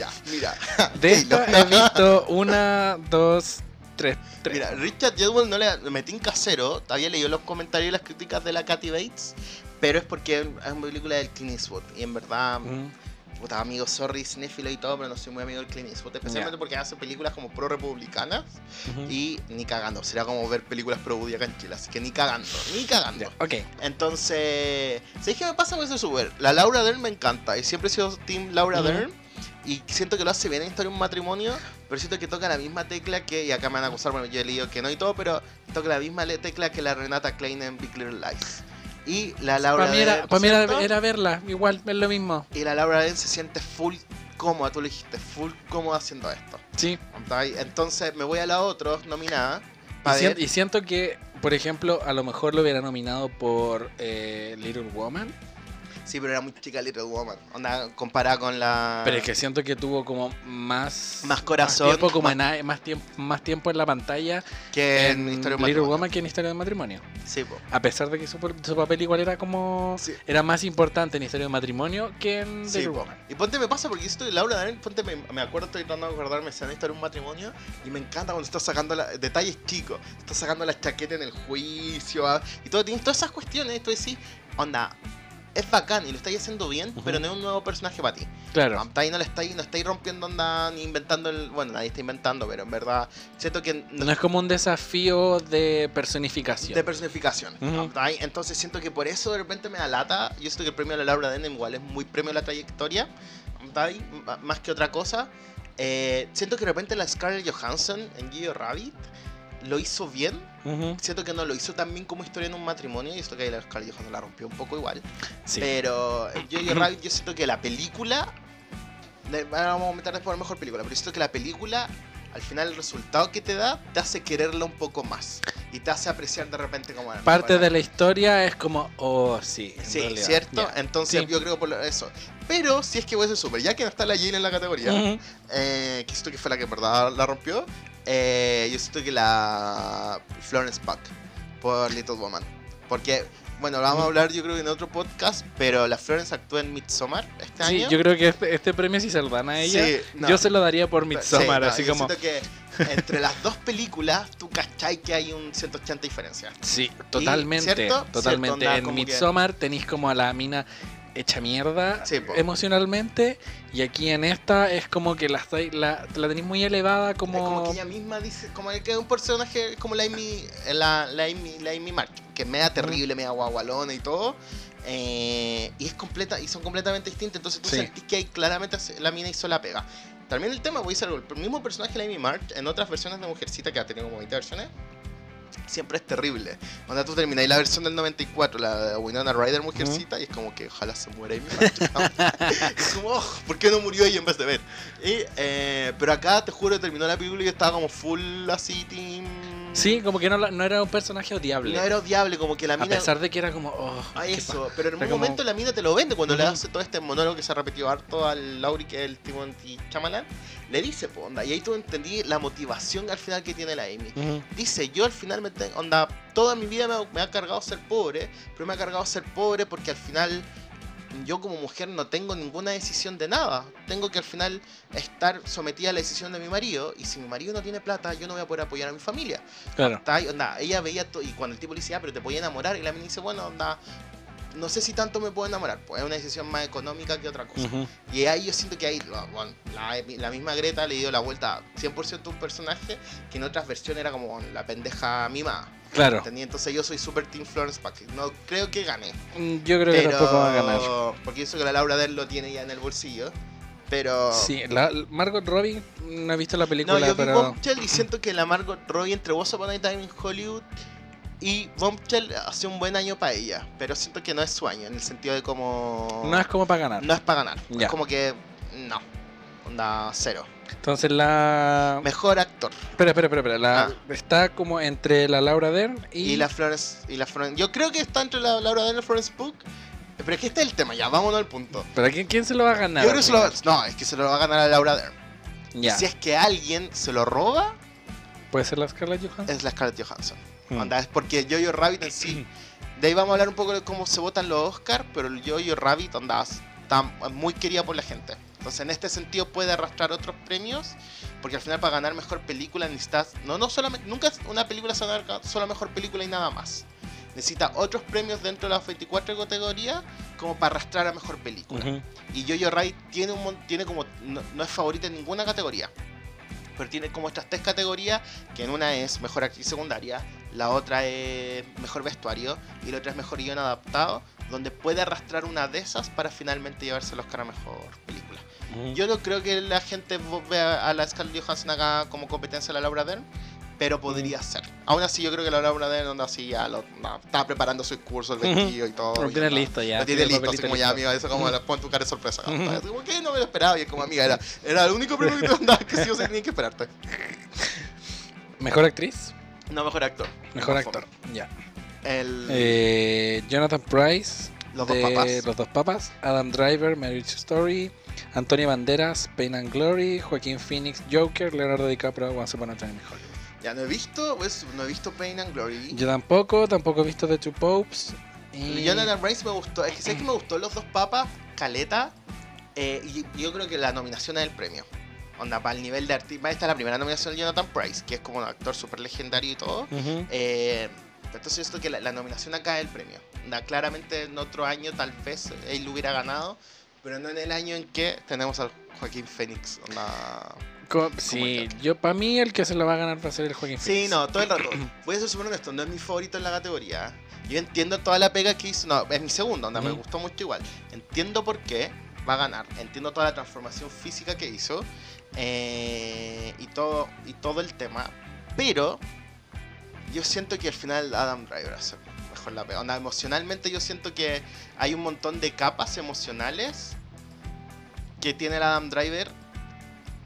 B: Ya, mira.
A: De esta he visto una, dos, tres, tres.
B: Mira, Richard Jewell no le me metí en casero, había leído los comentarios y las críticas de la Kathy Bates, pero es porque es una película del Clint Eastwood y en verdad,
A: Ujú.
B: puta amigo, sorry, cinéfilo y todo, pero no soy muy amigo del Clint Eastwood, especialmente
A: Ya.
B: porque hace películas como pro republicanas
A: Ujú.
B: y ni cagando, sería como ver películas pro Woody acá en Chile, así que ni cagando, ni cagando.
A: Ya, ok.
B: Entonces, ¿sabes qué me pasa con ese super? La Laura Dern me encanta y siempre he sido Team Laura
A: Ujú.
B: Dern y siento que lo hace bien en Historia de un matrimonio, pero siento que toca la misma tecla que, y acá me van a acusar, bueno, yo he leído que no y todo, pero toca la misma tecla que la Renata Klein en Big Little Lies. Y la Laura
A: Para mí, era,
B: Dern,
A: pa' mí era, verla, igual, es lo mismo.
B: Y la Laura Dern se siente full cómoda, tú le dijiste, full cómoda haciendo esto.
A: Sí.
B: Entonces me voy a la otra nominada.
A: Y,
B: ver-
A: y siento que, por ejemplo, a lo mejor lo hubiera nominado por eh, Little Woman.
B: Sí, pero era muy chica Little Woman. Onda, comparada con la.
A: Pero es que siento que tuvo como más...
B: Más corazón,
A: Más tiempo, como
B: más-
A: en más, tiempo, más tiempo en la pantalla
B: que
A: en,
B: en Historia de
A: Little. Woman que en Historia de Matrimonio.
B: Sí, po.
A: A pesar de que su, su papel igual era como...
B: Sí.
A: Era más importante en Historia de Matrimonio que en
B: Sí,
A: Little
B: po.
A: Woman.
B: Y ponte me pasa porque estoy Laura Dern, ponte me, me acuerdo, estoy tratando de acordarme escena de historia de un matrimonio y me encanta cuando está sacando la- detalles chicos, está sacando la chaqueta en el juicio ah, y todo, tienes todas esas cuestiones, tú decís, onda, es bacán y lo estáis haciendo bien,
A: Ujú.
B: pero no es un nuevo personaje para ti.
A: Claro.
B: Ahí no le estáis, no estáis rompiendo onda ni inventando el. Bueno, nadie está inventando, pero en verdad siento que no-
A: No es como un desafío de personificación.
B: de personificación.
A: Ujú.
B: ¿cachai? Entonces siento que por eso de repente me da lata. Yo siento que el premio de la Laura Dern igual es muy premio a la trayectoria. M- más que otra cosa. Eh, siento que de repente la Scarlett Johansson en Gio Rabbit lo hizo bien.
A: Ujú.
B: Siento que no lo hizo tan bien como historia en un matrimonio. Y esto que la Scarlett Johansson la rompió un poco igual.
A: Sí.
B: Pero Jojo Rabbit, yo siento que la película. vamos a meter después la mejor película. Pero yo siento que la película, al final, el resultado que te da, te hace quererla un poco más. Y te hace apreciar de repente como.
A: Parte de la historia es como, oh, sí. en
B: Sí,
A: realidad.
B: ¿cierto? Entonces
A: Sí.
B: yo creo por eso. Pero si es que voy a ser súper, ya que no está la Jane en la categoría, eh, que siento que fue la que en verdad la rompió, eh, yo siento que la Florence Puck por Little Woman. Porque, bueno, lo vamos a hablar yo creo que en otro podcast, pero la Florence actúa en Midsommar este
A: Sí,
B: año.
A: yo creo que este, este premio si se lo dan a ella,
B: Sí, no.
A: yo se lo daría por
B: Sí,
A: Midsommar,
B: no,
A: así
B: yo
A: como...
B: siento que entre las dos películas, tú cachai que hay un 180 diferencia.
A: Sí, totalmente,
B: ¿cierto?
A: totalmente.
B: Cierto, onda
A: en
B: que-
A: Midsommar tenéis como a la mina hecha mierda
B: Sí,
A: emocionalmente y aquí en esta es como que la, la, la tenéis muy elevada como...
B: Es como que ella misma dice, como que es un personaje como la Amy, la, la Amy, la Amy March, que es media terrible, media guagualona y todo. eh, y es completa, y son completamente distintas. Entonces tú
A: Sí.
B: sentís que ahí claramente la mina hizo la pega. También el tema, voy a decir el mismo personaje de la Amy March, en otras versiones de Mujercita, que ha tenido como 20 versiones, siempre es terrible. Cuando tú termináis la versión del 94, la de Winona Ryder Mujercita, y es como que ojalá se muera Amy es como, oh, ¿por qué no murió ella en vez de ver? Y, eh, pero acá, te juro, terminó la película y yo estaba como full así, team...
A: Sí, como que no, no era un personaje odiable.
B: No era odiable, como que la
A: a
B: mina...
A: pesar de que era como... Oh,
B: a
A: qué
B: eso, pero en un
A: como-
B: momento la mina te lo vende cuando le
A: Ujú.
B: hace todo este monólogo que se ha repetido harto al Lauri, que es el Timothy Chamalan, le dice, po, onda, y ahí tú entendí la motivación al final que tiene la Amy.
A: Ujú.
B: Dice, yo al final me tengo, onda, toda mi vida me, ha- me ha cargado ser pobre, pero me ha cargado ser pobre porque al final yo como mujer no tengo ninguna decisión de nada. Tengo que al final estar sometida a la decisión de mi marido y si mi marido no tiene plata, yo no voy a poder apoyar a mi familia.
A: Claro.
B: Ahí, onda, ella veía todo y cuando el tipo le dice, ah, pero te podía enamorar y la mina dice, bueno, onda, no sé si tanto me puedo enamorar, pues es una decisión más económica que otra cosa. Y ahí yo siento que ahí, la- bueno, la, la misma Greta le dio la vuelta 100% a un personaje que en otras versiones era como la pendeja mimada.
A: Claro.
B: ¿entendí? Entonces yo soy super Team Florence Pugh. No creo que gane.
A: Mm, Yo creo que tampoco va a ganar.
B: Porque eso que la Laura Dern lo tiene ya en el bolsillo. Pero...
A: Sí, la, Margot Robbie no he visto la película,
B: No, yo vi
A: pero...
B: Bombshell y siento que la Margot Robbie entre Once Upon a Time in Hollywood y Bombshell hace un buen año para ella. Pero siento que no es su año, en el sentido de como...
A: No es como para ganar.
B: No es para ganar.
A: Ya.
B: Es como que... No. Onda cero.
A: Entonces la...
B: Mejor actor.
A: Espera, espera, espera. espera. La...
B: Ah.
A: Está como entre la Laura Dern y...
B: Y, la Florence... Y la Florence... Yo creo que está entre la Laura Dern y la Florence Pugh. Pero es que este es el tema, ya, vámonos al punto.
A: ¿Pero quién, quién se lo va a ganar?
B: Yo creo que se lo va- No, es que se lo va a ganar a Laura Dern.
A: Ya.
B: Si es que alguien se lo roba,
A: ¿Puede ser la Scarlett Johansson?
B: es la Scarlett Johansson.
A: Mm.
B: Onda, es porque Jojo Rabbit en sí. De ahí vamos a hablar un poco de cómo se votan los Oscars, pero el Jojo Rabbit onda, está muy querida por la gente. Entonces, en este sentido puede arrastrar otros premios, porque al final para ganar mejor película necesitas no no solamente nunca una película se va a ganar solo mejor película y nada más. Necesita otros premios dentro de las 24 categorías como para arrastrar a mejor película.
A: Ujú.
B: Y Jojo Rabbit tiene un tiene como no, no es favorita en ninguna categoría. Pero tiene como estas tres categorías, que en una es mejor actriz secundaria, la otra es mejor vestuario y la otra es mejor guion adaptado, donde puede arrastrar una de esas para finalmente llevarse el Oscar a mejor película. Yo no creo que la gente vea a la Scarlett Johansson acá como competencia a la Laura Dern, pero podría ser. Aún así, yo creo que la Laura Dern onda así ya lo, no, está preparando su curso, el vestido y todo.
A: Lo tiene listo ya.
B: lo tiene listo, así como ya, amiga, eso como la pon tu cara de sorpresa. Como que no me lo esperaba y es como, amiga, era, era el único premio que te andaba que sí o sí tenía que esperarte.
A: ¿Mejor actriz?
B: No, mejor actor.
A: Mejor actor. Ya.
B: El,
A: Eh, Jonathan Price.
B: los dos
A: de
B: papás.
A: Los dos papas. Adam Driver, Marriage Story. Antonio Banderas, Pain and Glory. Joaquín Phoenix, Joker. Leonardo DiCaprio, Once Upon a Time in Hollywood.
B: Ya no he visto, pues, no he visto Pain and Glory.
A: Yo tampoco, tampoco he visto The Two Popes. Y...
B: Jonathan Price me gustó. Es que sé que me gustó los dos papas, Caleta. eh, y yo creo que la nominación es el premio. Onda, para el nivel de artista. Esta es la primera nominación de Jonathan Price, que es como un actor súper legendario y todo.
A: Ujú.
B: Eh, Entonces siento que la, la nominación acá es el premio. Onda, claramente en otro año tal vez él lo hubiera ganado, pero no en el año en que tenemos al Joaquín Phoenix. onda.
A: Co- sí, yo para mí el que se lo va a ganar va a ser el Joaquín
B: Sí,
A: Phoenix.
B: no, todo el rato. Voy a ser súper honesto, no es mi favorito en la categoría. Yo entiendo toda la pega que hizo, no, es mi segundo, onda, me gustó mucho igual. Entiendo por qué va a ganar, entiendo toda la transformación física que hizo eh, y, todo, y todo el tema, pero yo siento que al final Adam Driver hace mejor la pega. Onda, emocionalmente yo siento que hay un montón de capas emocionales que tiene el Adam Driver.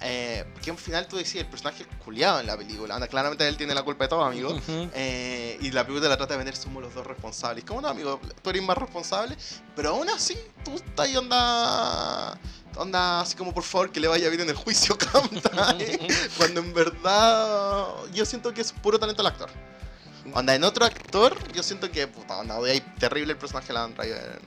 B: Eh, que al final tú decís, el personaje es culiado en la película. Onda, claramente él tiene la culpa de todo, amigo.
A: Ujú.
B: Eh, y la película la trata de vender, somos los dos responsables. ¿Cómo no, amigo? Tú eres más responsable. Pero aún así, tú estás ahí onda. Onda, así como por favor que le vaya bien en el juicio. Cuando en verdad yo siento que es puro talento el actor. Onda, en otro actor, yo siento que, puta, onda, ahí terrible el personaje de Adam Driver.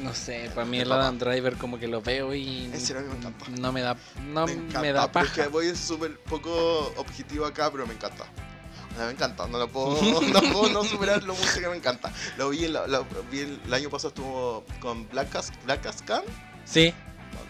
A: No sé, para mí
B: Me
A: el
B: papá.
A: Adam Driver como que lo veo y
B: En serio, me encanta.
A: no me da no
B: me
A: me,
B: encanta,
A: da
B: pero
A: paja.
B: es que voy súper poco objetivo acá, pero me encanta. O sea, me encanta, no lo puedo, no puedo no superar lo mucho que me encanta. Lo vi, en la- lo vi el, el año pasado estuvo con Black, Cas- Black As Can,
A: Sí,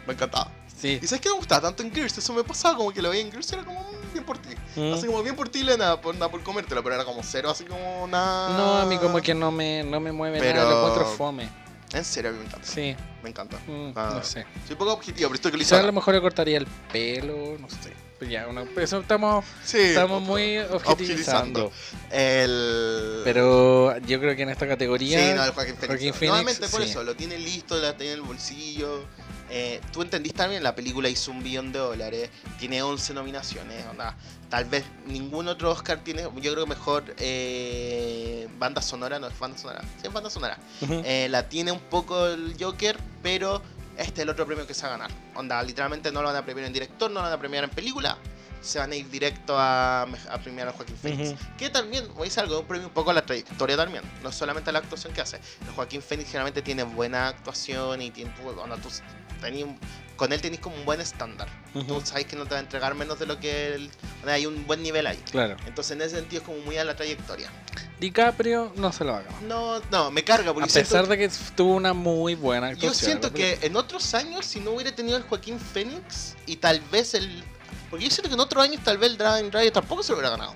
B: me encantaba.
A: sí.
B: Y sabes que me gustaba tanto en Gears, eso me pasaba como que lo veía en Gears y era como "Mm, bien por ti.
A: Mm.
B: Así como bien por ti, Lena, por, nada por comértelo, pero era como cero, así como nada.
A: No, a mí como que no me, no me mueve
B: Pero-
A: nada, lo encuentro fome.
B: En serio, a mí me encanta.
A: Sí,
B: Me encanta.
A: mm,
B: Ah.
A: no sé.
B: Soy poco objetivo, pero esto que
A: a lo mejor le cortaría el pelo, no sé. Pues ya, una, eso estamos,
B: Sí,
A: estamos muy
B: objetivizando.
A: objetivizando.
B: El...
A: Pero yo creo que en esta categoría.
B: Sí, no, el Joaquín Phoenix.
A: Joaquín. Phoenix,
B: Nuevamente por
A: sí.
B: eso, lo tiene listo, lo tiene en el bolsillo. Eh, Tú entendiste también, la película hizo un billón de dólares, tiene 11 nominaciones, onda, tal vez ningún otro Oscar tiene, yo creo que mejor eh, banda sonora, no es banda sonora, sí es banda sonora. Eh, la tiene un poco el Joker, pero este es el otro premio que se va a ganar. Onda, literalmente no lo van a premiar en director, no lo van a premiar en película, se van a ir directo a, a premiar a Joaquín Phoenix.
A: Ujú.
B: Que también, voy a decir algo, un premio un poco a la trayectoria también, no solamente a la actuación que hace. El Joaquín Phoenix generalmente tiene buena actuación y tiene, onda, tú tenés con él tenés como un buen estándar.
A: Ujú.
B: Tú sabes que no te va a entregar menos de lo que él, hay un buen nivel ahí.
A: Claro.
B: Entonces en ese sentido es como muy a la trayectoria.
A: DiCaprio no se lo va a ganar.
B: No, no, me carga porque
A: A
B: siento
A: pesar de que tuvo una muy buena
B: Yo
A: actuación.
B: siento
A: la
B: que en otros años, si no hubiera tenido el Joaquín Phoenix y tal vez el. Porque yo siento que en otros años tal vez el Dragon Rider tampoco se lo hubiera ganado.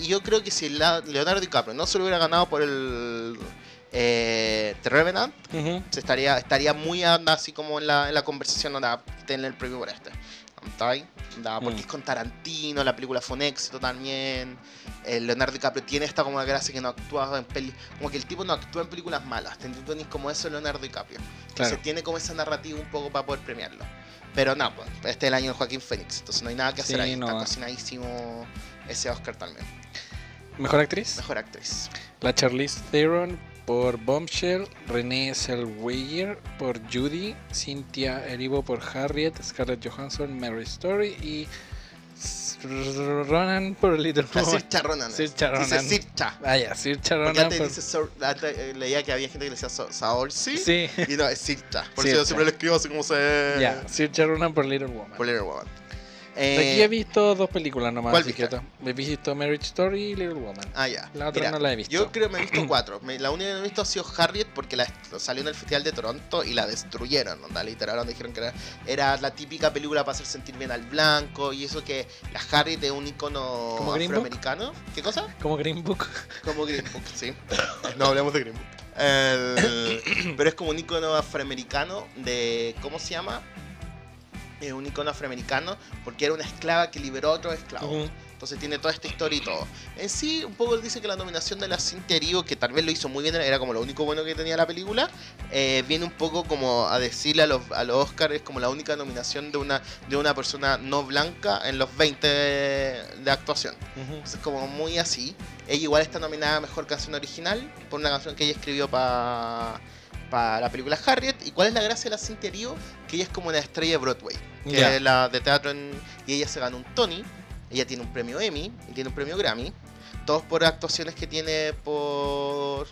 B: Y yo creo que si Leonardo DiCaprio no se lo hubiera ganado por el. Eh, The Revenant, se estaría, estaría muy anda, así como en la, en la conversación, tener el premio por este. ¿Cachai? Onda, Porque
A: Mm.
B: es con Tarantino, la película fue un éxito también. El Leonardo DiCaprio tiene esta como gracia que no actúa en peli, como que el tipo no actúa en películas malas. Tenés como eso Leonardo DiCaprio. Entonces
A: Claro.
B: tiene como esa narrativa un poco para poder premiarlo. Pero no, este es el año de Joaquín Phoenix, entonces no hay nada que hacer
A: Sí,
B: ahí.
A: no.
B: Está cocinadísimo ese Oscar también.
A: Mejor actriz.
B: Mejor actriz.
A: La Charlize Theron por Bombshell, Renée Zellweger por Judy, Cynthia Erivo por Harriet, Scarlett Johansson, Mary Story y Ronan por Little Woman.
B: Sircha Ronan.
A: Saoirse Ronan.
B: Dice Sircha.
A: Ah, ya, Saoirse
B: Porque
A: Ronan
B: antes
A: por...
B: dice Sor- antes, eh, leía que había gente que le decía Saoirse.
A: Sí,
B: Y no, es Sircha. Por eso
A: Sircha.
B: yo siempre lo escribo así como se.
A: ya, Saoirse Ronan por Little Woman.
B: Por Little Woman.
A: Hasta
B: Eh,
A: Aquí he visto dos películas nomás,
B: ¿cuál viste?
A: he visto Marriage Story y Little Woman.
B: Ah, ya.
A: La otra no la he visto.
B: Yo creo que me he visto cuatro. La única que no he visto ha sido Harriet porque la salió en el Festival de Toronto y la destruyeron. Onda, literal, donde dijeron que era, era la típica película para hacer sentir bien al blanco y eso que la Harriet es un icono
A: ¿Como Green Book?
B: afroamericano. ¿Qué cosa?
A: Como Green Book.
B: Como Green Book, sí. No hablemos de Green Book. El- pero es como un icono afroamericano de. ¿Cómo se llama? Un icono afroamericano porque era una esclava que liberó a otro esclavo.
A: Ujú.
B: Entonces tiene toda esta historia y todo. En sí, un poco dice que la nominación de la Cynthia Erivo, que tal vez lo hizo muy bien, era como lo único bueno que tenía la película, eh, viene un poco como a decirle a los, a los Oscars, es como la única nominación de una, de una persona no blanca en los 20 de, de actuación.
A: Ujú.
B: Entonces como muy así. Ella igual está nominada a Mejor Canción Original por una canción que ella escribió para la película Harriet. ¿Y cuál es la gracia de la Cynthia Erivo? Que ella es como una estrella de Broadway, que
A: Ya.
B: es la de teatro en- y ella se ganó un Tony. Ella tiene un premio Emmy y tiene un premio Grammy. Todos por actuaciones que tiene por,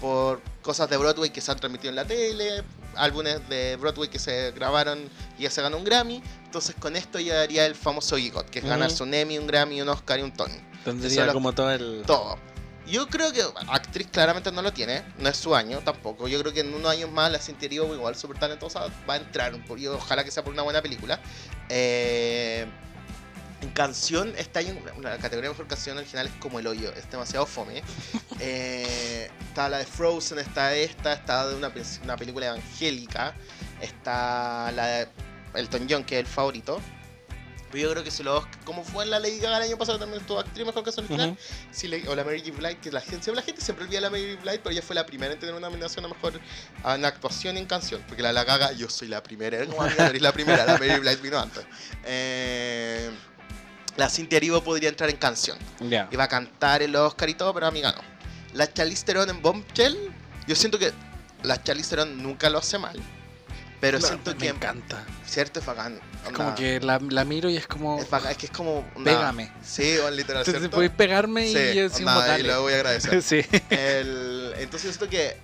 B: por cosas de Broadway que se han transmitido en la tele, álbumes de Broadway que se grabaron y ella se ganó un Grammy. Entonces con esto ella daría el famoso EGOT, que es
A: Ujú.
B: ganarse un Emmy, un Grammy, un Oscar y un Tony.
A: Tendría como todo el...
B: Todo. Yo creo que actriz claramente no lo tiene, no es su año tampoco. Yo creo que en unos años más la Cynthia Erivo, igual súper talentosa, va a entrar. Y ojalá que sea por una buena película. Eh, en canción, está en la categoría de mejor canción original es como el hoyo, es demasiado fome. Eh, está la de Frozen, está esta, está de una, una película evangélica, está la de Elton John, que es el favorito. Pero yo creo que si los. Como fue en la Lady Gaga el año pasado también estuvo actriz mejor canción original. si o la Mary J. Blight, que la gente, la gente siempre olvida la Mary J. Blight, pero ella fue la primera en tener una nominación a mejor en actuación y en canción. Porque la, la Gaga, yo soy la primera. Eres la primera, la Mary J. Blight vino antes. Eh la Cintia Erivo podría entrar en canción.
A: Ya.
B: Iba a cantar los Oscar y todo, pero amiga no. La Charlize Theron en Bombshell, yo siento que la Charlize Theron nunca lo hace mal. Pero siento que.
A: Me encanta.
B: Cierto, es bacán.
A: Es como que la, la, miro y es como.
B: Es, bacán, es que es como.
A: Pégame.
B: Sí, literal.
A: Entonces podéis pegarme y
B: sí,
A: yo
B: y lo voy a agradecer.
A: sí.
B: El, entonces siento que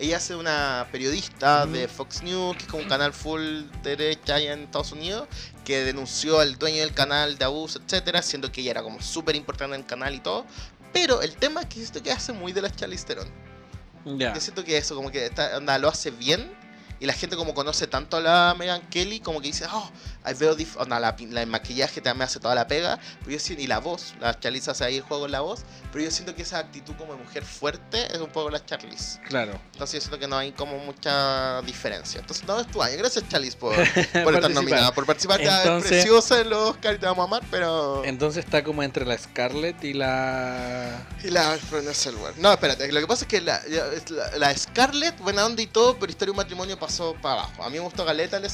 B: ella hace una periodista de Fox News, que es como un canal full derecha allá en Estados Unidos, que denunció al dueño del canal de abuso, etcétera, siendo que ella era como súper importante en el canal y todo. Pero el tema es que siento que hace muy de la Charlize Theron. Yo siento que eso, como que está, onda, lo hace bien y la gente como conoce tanto a la Megan Kelly, como que dice, oh, veo la, la, el maquillaje también hace toda la pega, pero yo siento, y la voz, la Charlize hace ahí el juego en la voz, pero yo siento que esa actitud como mujer fuerte es un poco la Charlize.
A: Claro.
B: Entonces yo siento que no hay como mucha diferencia. Entonces no es tu año. Gracias Charlize por, por estar nominada, por participar. Entonces, preciosa en los Oscar y te vamos a amar, pero...
A: Entonces está como entre la Scarlett y la...
B: Y la Renée Zellweger. No, espérate, lo que pasa es que la, la, Scarlett, buena onda y todo, pero Historia de un matrimonio pasó para abajo. A mí me gustó Galeta el,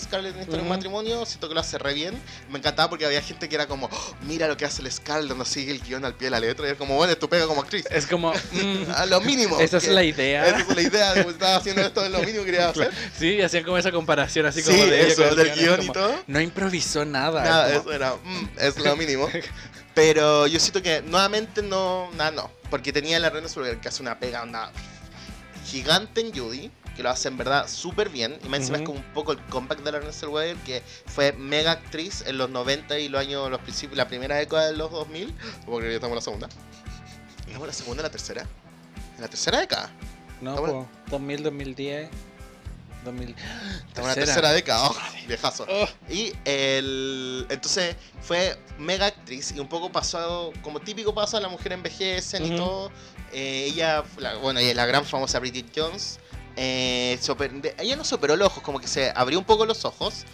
B: Scarlett en Historia de un matrimonio, siento que lo hace re bien. Me encantaba porque había gente que era como, oh, mira lo que hace el Scarlett, no sigue el guion al pie de la letra. Y es como, bueno, tú pega como actriz.
A: Es como, mm,
B: a lo mínimo.
A: Esa es la idea.
B: Esa es la idea, como estaba haciendo esto, es lo mínimo que quería hacer.
A: Sí, hacían como esa comparación así como
B: sí,
A: de
B: eso, del guion y todo.
A: No improvisó nada.
B: Nada, eso era, mm, es lo mínimo. Pero yo siento que nuevamente no, nada, no. Porque tenía la Reina sobre que hace una pega, una gigante en Judy que lo hace en verdad súper bien. Y más encima es como un poco el comeback de la Renée Weber, que fue mega actriz en los 90 y los años, los principios, la primera década de los 2000. Porque ya estamos en la segunda. ¿Estamos en la segunda o la tercera? ¿En la tercera década?
A: No, pues, 2000, 2010. 2000.
B: Estamos en la tercera década, oh, viejazo. Oh. Y el. Entonces fue mega actriz y un poco pasado, como típico pasa, la mujer envejece y todo. Eh, ella, bueno, ella la gran famosa Bridget Jones. Eh, ella no se operó los ojos, como que se abrió un poco los ojos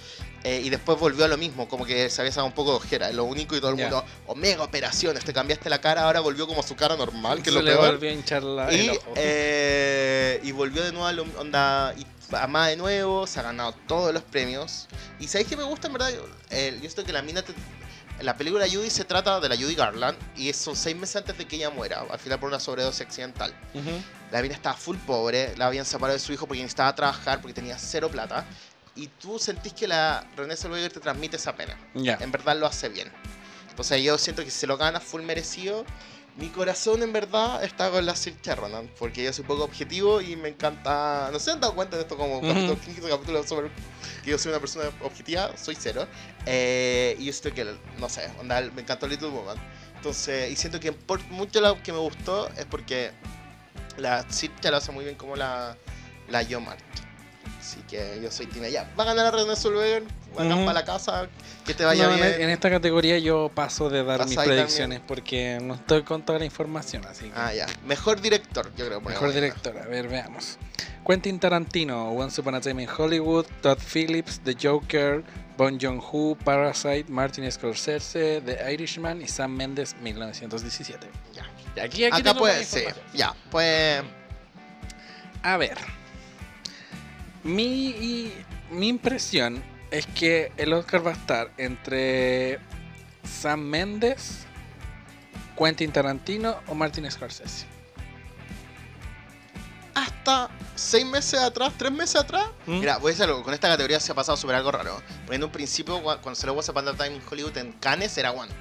B: eh, y después volvió a lo mismo, como que se había sacado un poco de ojera. Lo único y todo el mundo, omega operaciones, te cambiaste la cara, ahora volvió como a su cara normal, que lo
A: le volvió a hinchar la,
B: y, eh, y volvió de nuevo a la onda y más de nuevo, se ha ganado todos los premios. Y sabéis que me gusta en verdad, yo, esto que la mina te, la película Judy se trata de la Judy Garland y son seis meses antes de que ella muera, al final por una sobredosis accidental. La mina estaba full pobre, la habían separado de su hijo porque necesitaba trabajar, porque tenía cero plata. Y tú sentís que la René Zellweger te transmite esa pena. En verdad lo hace bien. Entonces yo siento que si se lo gana full merecido. Mi corazón en verdad está con la Sir Ronan, porque yo soy poco objetivo y me encanta. No se han dado cuenta de esto como capítulo, capítulo sobre que yo soy una persona objetiva, soy cero. Eh, y yo siento que, no sé, me encantó Little Woman. Entonces, y siento que por mucho lo que me gustó es porque la Sircha lo hace muy bien como la, la Yomart. Así que yo soy Tina. Ya, va a ganar a René Zellweger, va a para la casa, que te vaya bien.
A: En esta categoría yo paso de dar mis predicciones porque no estoy con toda la información, así que...
B: Ah, ya. Mejor director, yo creo.
A: Mejor director, a ver, veamos. Quentin Tarantino, Once Upon a Time in Hollywood, Todd Phillips, The Joker, Bon Joon-ho, Parasite, Martin Scorsese, The Irishman y Sam Mendes, 1917.
B: Ya. Y aquí, aquí Acá pues, sí. Ya, pues...
A: A ver mi, mi impresión es que el Oscar va a estar entre Sam Mendes, Quentin Tarantino o Martin Scorsese.
B: Hasta seis meses atrás, tres meses atrás. ¿Mm? Mira, voy a decir algo. Con esta categoría se ha pasado sobre algo raro. Porque en un principio, cuando se lo a Panda Time en Hollywood en Cannes, era One.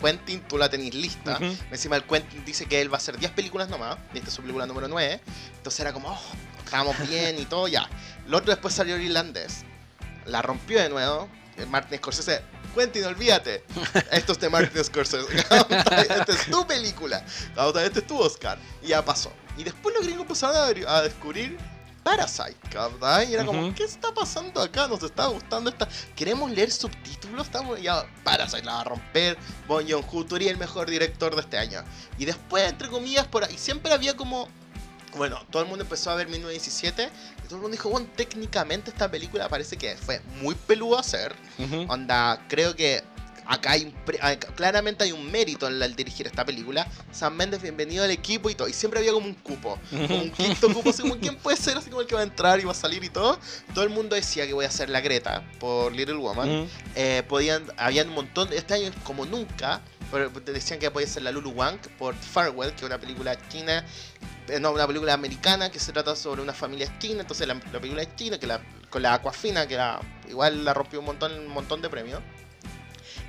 B: Quentin, tú la tenés lista. Encima el Quentin dice que él va a hacer 10 películas nomás. Y esta es su película número 9. Entonces era como, oh, estábamos bien y todo, ya. Lo otro después salió el irlandés. La rompió de nuevo. Martin Scorsese Quentin, olvídate. Esto es de Martin Scorsese. Esta es tu película. Este es tu Oscar. Y ya pasó. Y después los gringos empezaron a, descubrir Parasite, ¿verdad? Y era como. ¿qué está pasando acá? Nos está gustando esta. ¿Queremos leer subtítulos? Estamos ya. Parasite la va a romper. Bon Joon-ho, el mejor director de este año. Y después, entre comillas, por ahí siempre había como. Bueno, todo el mundo empezó a ver 1917 y todo el mundo dijo, bueno, técnicamente esta película parece que fue muy peludo hacer.
A: Ujú.
B: Onda, creo que acá hay claramente hay un mérito en el dirigir esta película. Sam Mendes, bienvenido al equipo y todo. Y siempre había como un cupo, como un quinto cupo, así como quién puede ser, así como el que va a entrar y va a salir y todo. Todo el mundo decía que voy a hacer la Greta por Little Woman.
A: Ujú.
B: Eh, podían, habían un montón, este año como nunca, pero decían que podía ser la Lulu Wang por Farewell, que es una película china, eh, no, una película americana que se trata sobre una familia china, entonces la, la película es china, que la, con la Aquafina, que la- igual la rompió un montón, un montón de premios.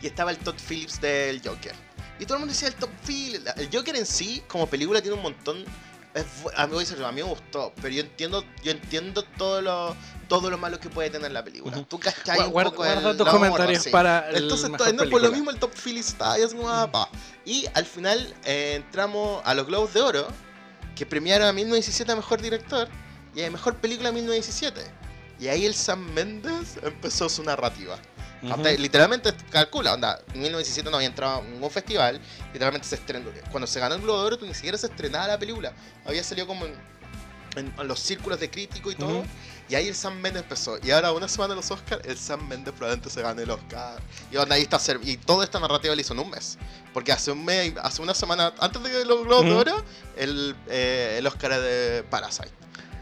B: Y estaba el Todd Phillips del Joker. Y todo el mundo decía el Todd Phillips. El Joker en sí, como película, tiene un montón. Es a, mí, a me gustó, pero yo entiendo, yo entiendo todo lo, todo lo malo que puede tener la película. Tú cachai un poco
A: guarda
B: el
A: tus comentarios
B: sí.
A: para el
B: Entonces,
A: mejor
B: no, por lo mismo el Top Phillips está ahí así como. Y al final eh, entramos a los Globos de Oro, que premiaron a 1917 a Mejor Director y a Mejor Película 1917. Y ahí el Sam Mendes empezó su narrativa. Hasta- literalmente calcula, onda, en 1917 no había entrado a ningún festival, literalmente se estrenó, cuando se ganó el Globo de Oro ni siquiera se estrenaba la película, había salido como en, en- en los círculos de crítico y todo,
A: Ujú.
B: y ahí el Sam Mendes empezó, y ahora una semana de los Oscars, el Sam Mendes probablemente se gane el Oscar, y onda, ahí está, y toda esta narrativa la hizo en un mes, porque hace un mes, hace una semana, antes de los Globos de
A: Ujú.
B: Oro, el, eh, el Oscar de Parasite,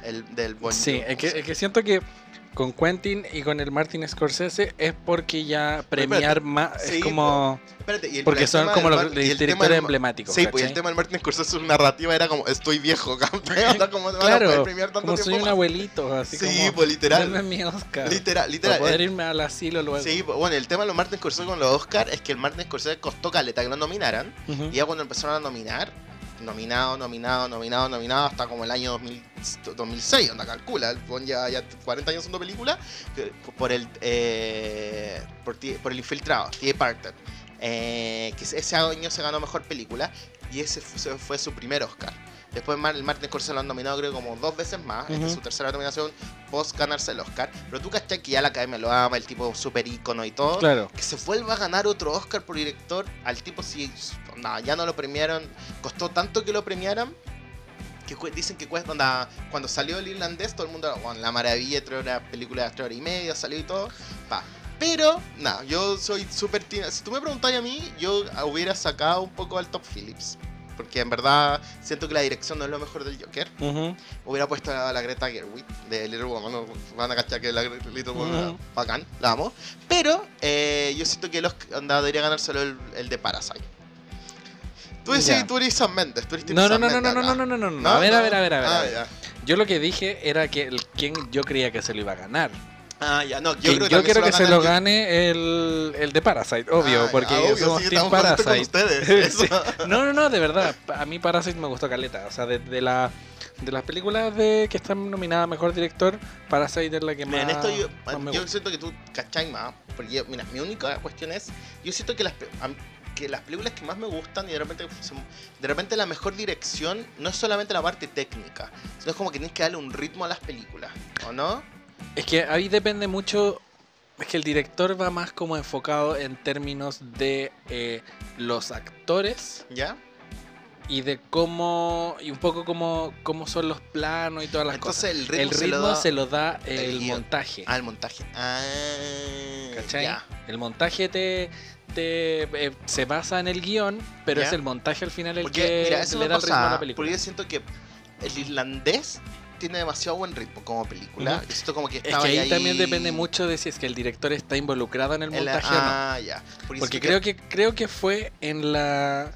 B: el del buen
A: Sí, es que, es que siento que con Quentin y con el Martin Scorsese es porque ya premiar más
B: Sí,
A: es como
B: Espérate, y el-
A: porque
B: el
A: son como los directores emblemáticos.
B: Sí, pues el tema del Martin Scorsese, su narrativa era como, estoy viejo, campeón. Onda, como, no van a
A: Claro,
B: poder premiar tanto
A: como soy un
B: más.
A: abuelito, así
B: Sí,
A: como
B: pues literal.
A: mi Oscar.
B: Literal, literal.
A: Para poder irme al asilo luego.
B: Sí, pues, bueno, el tema de los Martin Scorsese con los Oscars es que el Martin Scorsese costó caleta que lo nominaran. Y ya cuando empezaron a nominar, nominado, nominado, nominado, nominado, hasta como el año 2000 2006, onda calcula, ya, ya 40 años haciendo película, por el eh, por, el infiltrado, T.A. Parker, eh, que ese año se ganó mejor película y ese fue, su primer Oscar. Después el Martin Scorsese lo han nominado creo como dos veces más, esta es su tercera nominación post ganarse el Oscar, pero tú cachai que ya la academia lo ama, el tipo super ícono y todo,
A: Claro.
B: que se vuelva a ganar otro Oscar por director, al tipo si nada, ya no lo premiaron, costó tanto que lo premiaran, que dicen que cuesta, onda, cuando salió el irlandés, todo el mundo, bueno, la maravilla, tres horas, película de tres horas y media, salió y todo, pa. Pero, nada, yo soy súper Si tú me preguntas a mí, yo hubiera sacado un poco al Top Phillips. Porque en verdad siento que la dirección no es lo mejor del Joker. Hubiera puesto a la Greta Gerwig de Little Woman. no, van a cachar que la Little Woman
A: Ujú.
B: bacán, la amo. Pero eh, yo siento que los onda, debería ganar solo el, el de Parasite. Tú decís,
A: Ya.
B: tú eres Sam Mendes, tú eres
A: No, no, no, no, no, no,
B: acá.
A: no, no, no, no, A ver, a ver, a ver, a ver. a
B: Ah,
A: ver.
B: ya.
A: Yo lo que dije era que el quien yo creía que se lo iba a ganar.
B: Ah, ya, no, yo
A: Quien
B: creo que,
A: yo quiero que se lo gane el, el de Parasite, obvio,
B: Ah,
A: porque
B: obvio,
A: somos
B: sí,
A: Team Parasite.
B: ustedes,
A: Sí. No, no, no, de verdad. A mí Parasite me gustó Caleta. O sea, de, de la, de las películas de que están nominadas a Mejor Director, Parasite es la que más,
B: en esto yo,
A: más me
B: yo
A: gusta.
B: siento que tú cachai más. Porque, yo- mira, mi única cuestión es: yo siento que las, a que las películas que más me gustan y de repente, de repente la mejor dirección no es solamente la parte técnica, sino es como que tienes que darle un ritmo a las películas, ¿o no?
A: Es que ahí depende mucho. Es que el director va más como enfocado en términos de eh, los actores
B: ¿Ya?
A: y de cómo. y un poco como cómo son los planos y todas las
B: Entonces el
A: cosas.
B: ritmo,
A: El ritmo
B: se lo da.
A: da el, montaje.
B: Ah, el montaje. Ah,
A: ¿Cachai? El montaje te, eh, se basa en el guion, pero
B: Ya.
A: es el montaje al final el
B: Porque,
A: que
B: mira, eso
A: le da el ritmo a la
B: Porque
A: película.
B: yo siento que el irlandés tiene demasiado buen ritmo como película. Yo siento como que
A: Es
B: estaba
A: que ahí,
B: ahí
A: también depende mucho de si es que el director está involucrado en el montaje o no.
B: Ah, ya. Porque,
A: Porque creo que creo que fue en la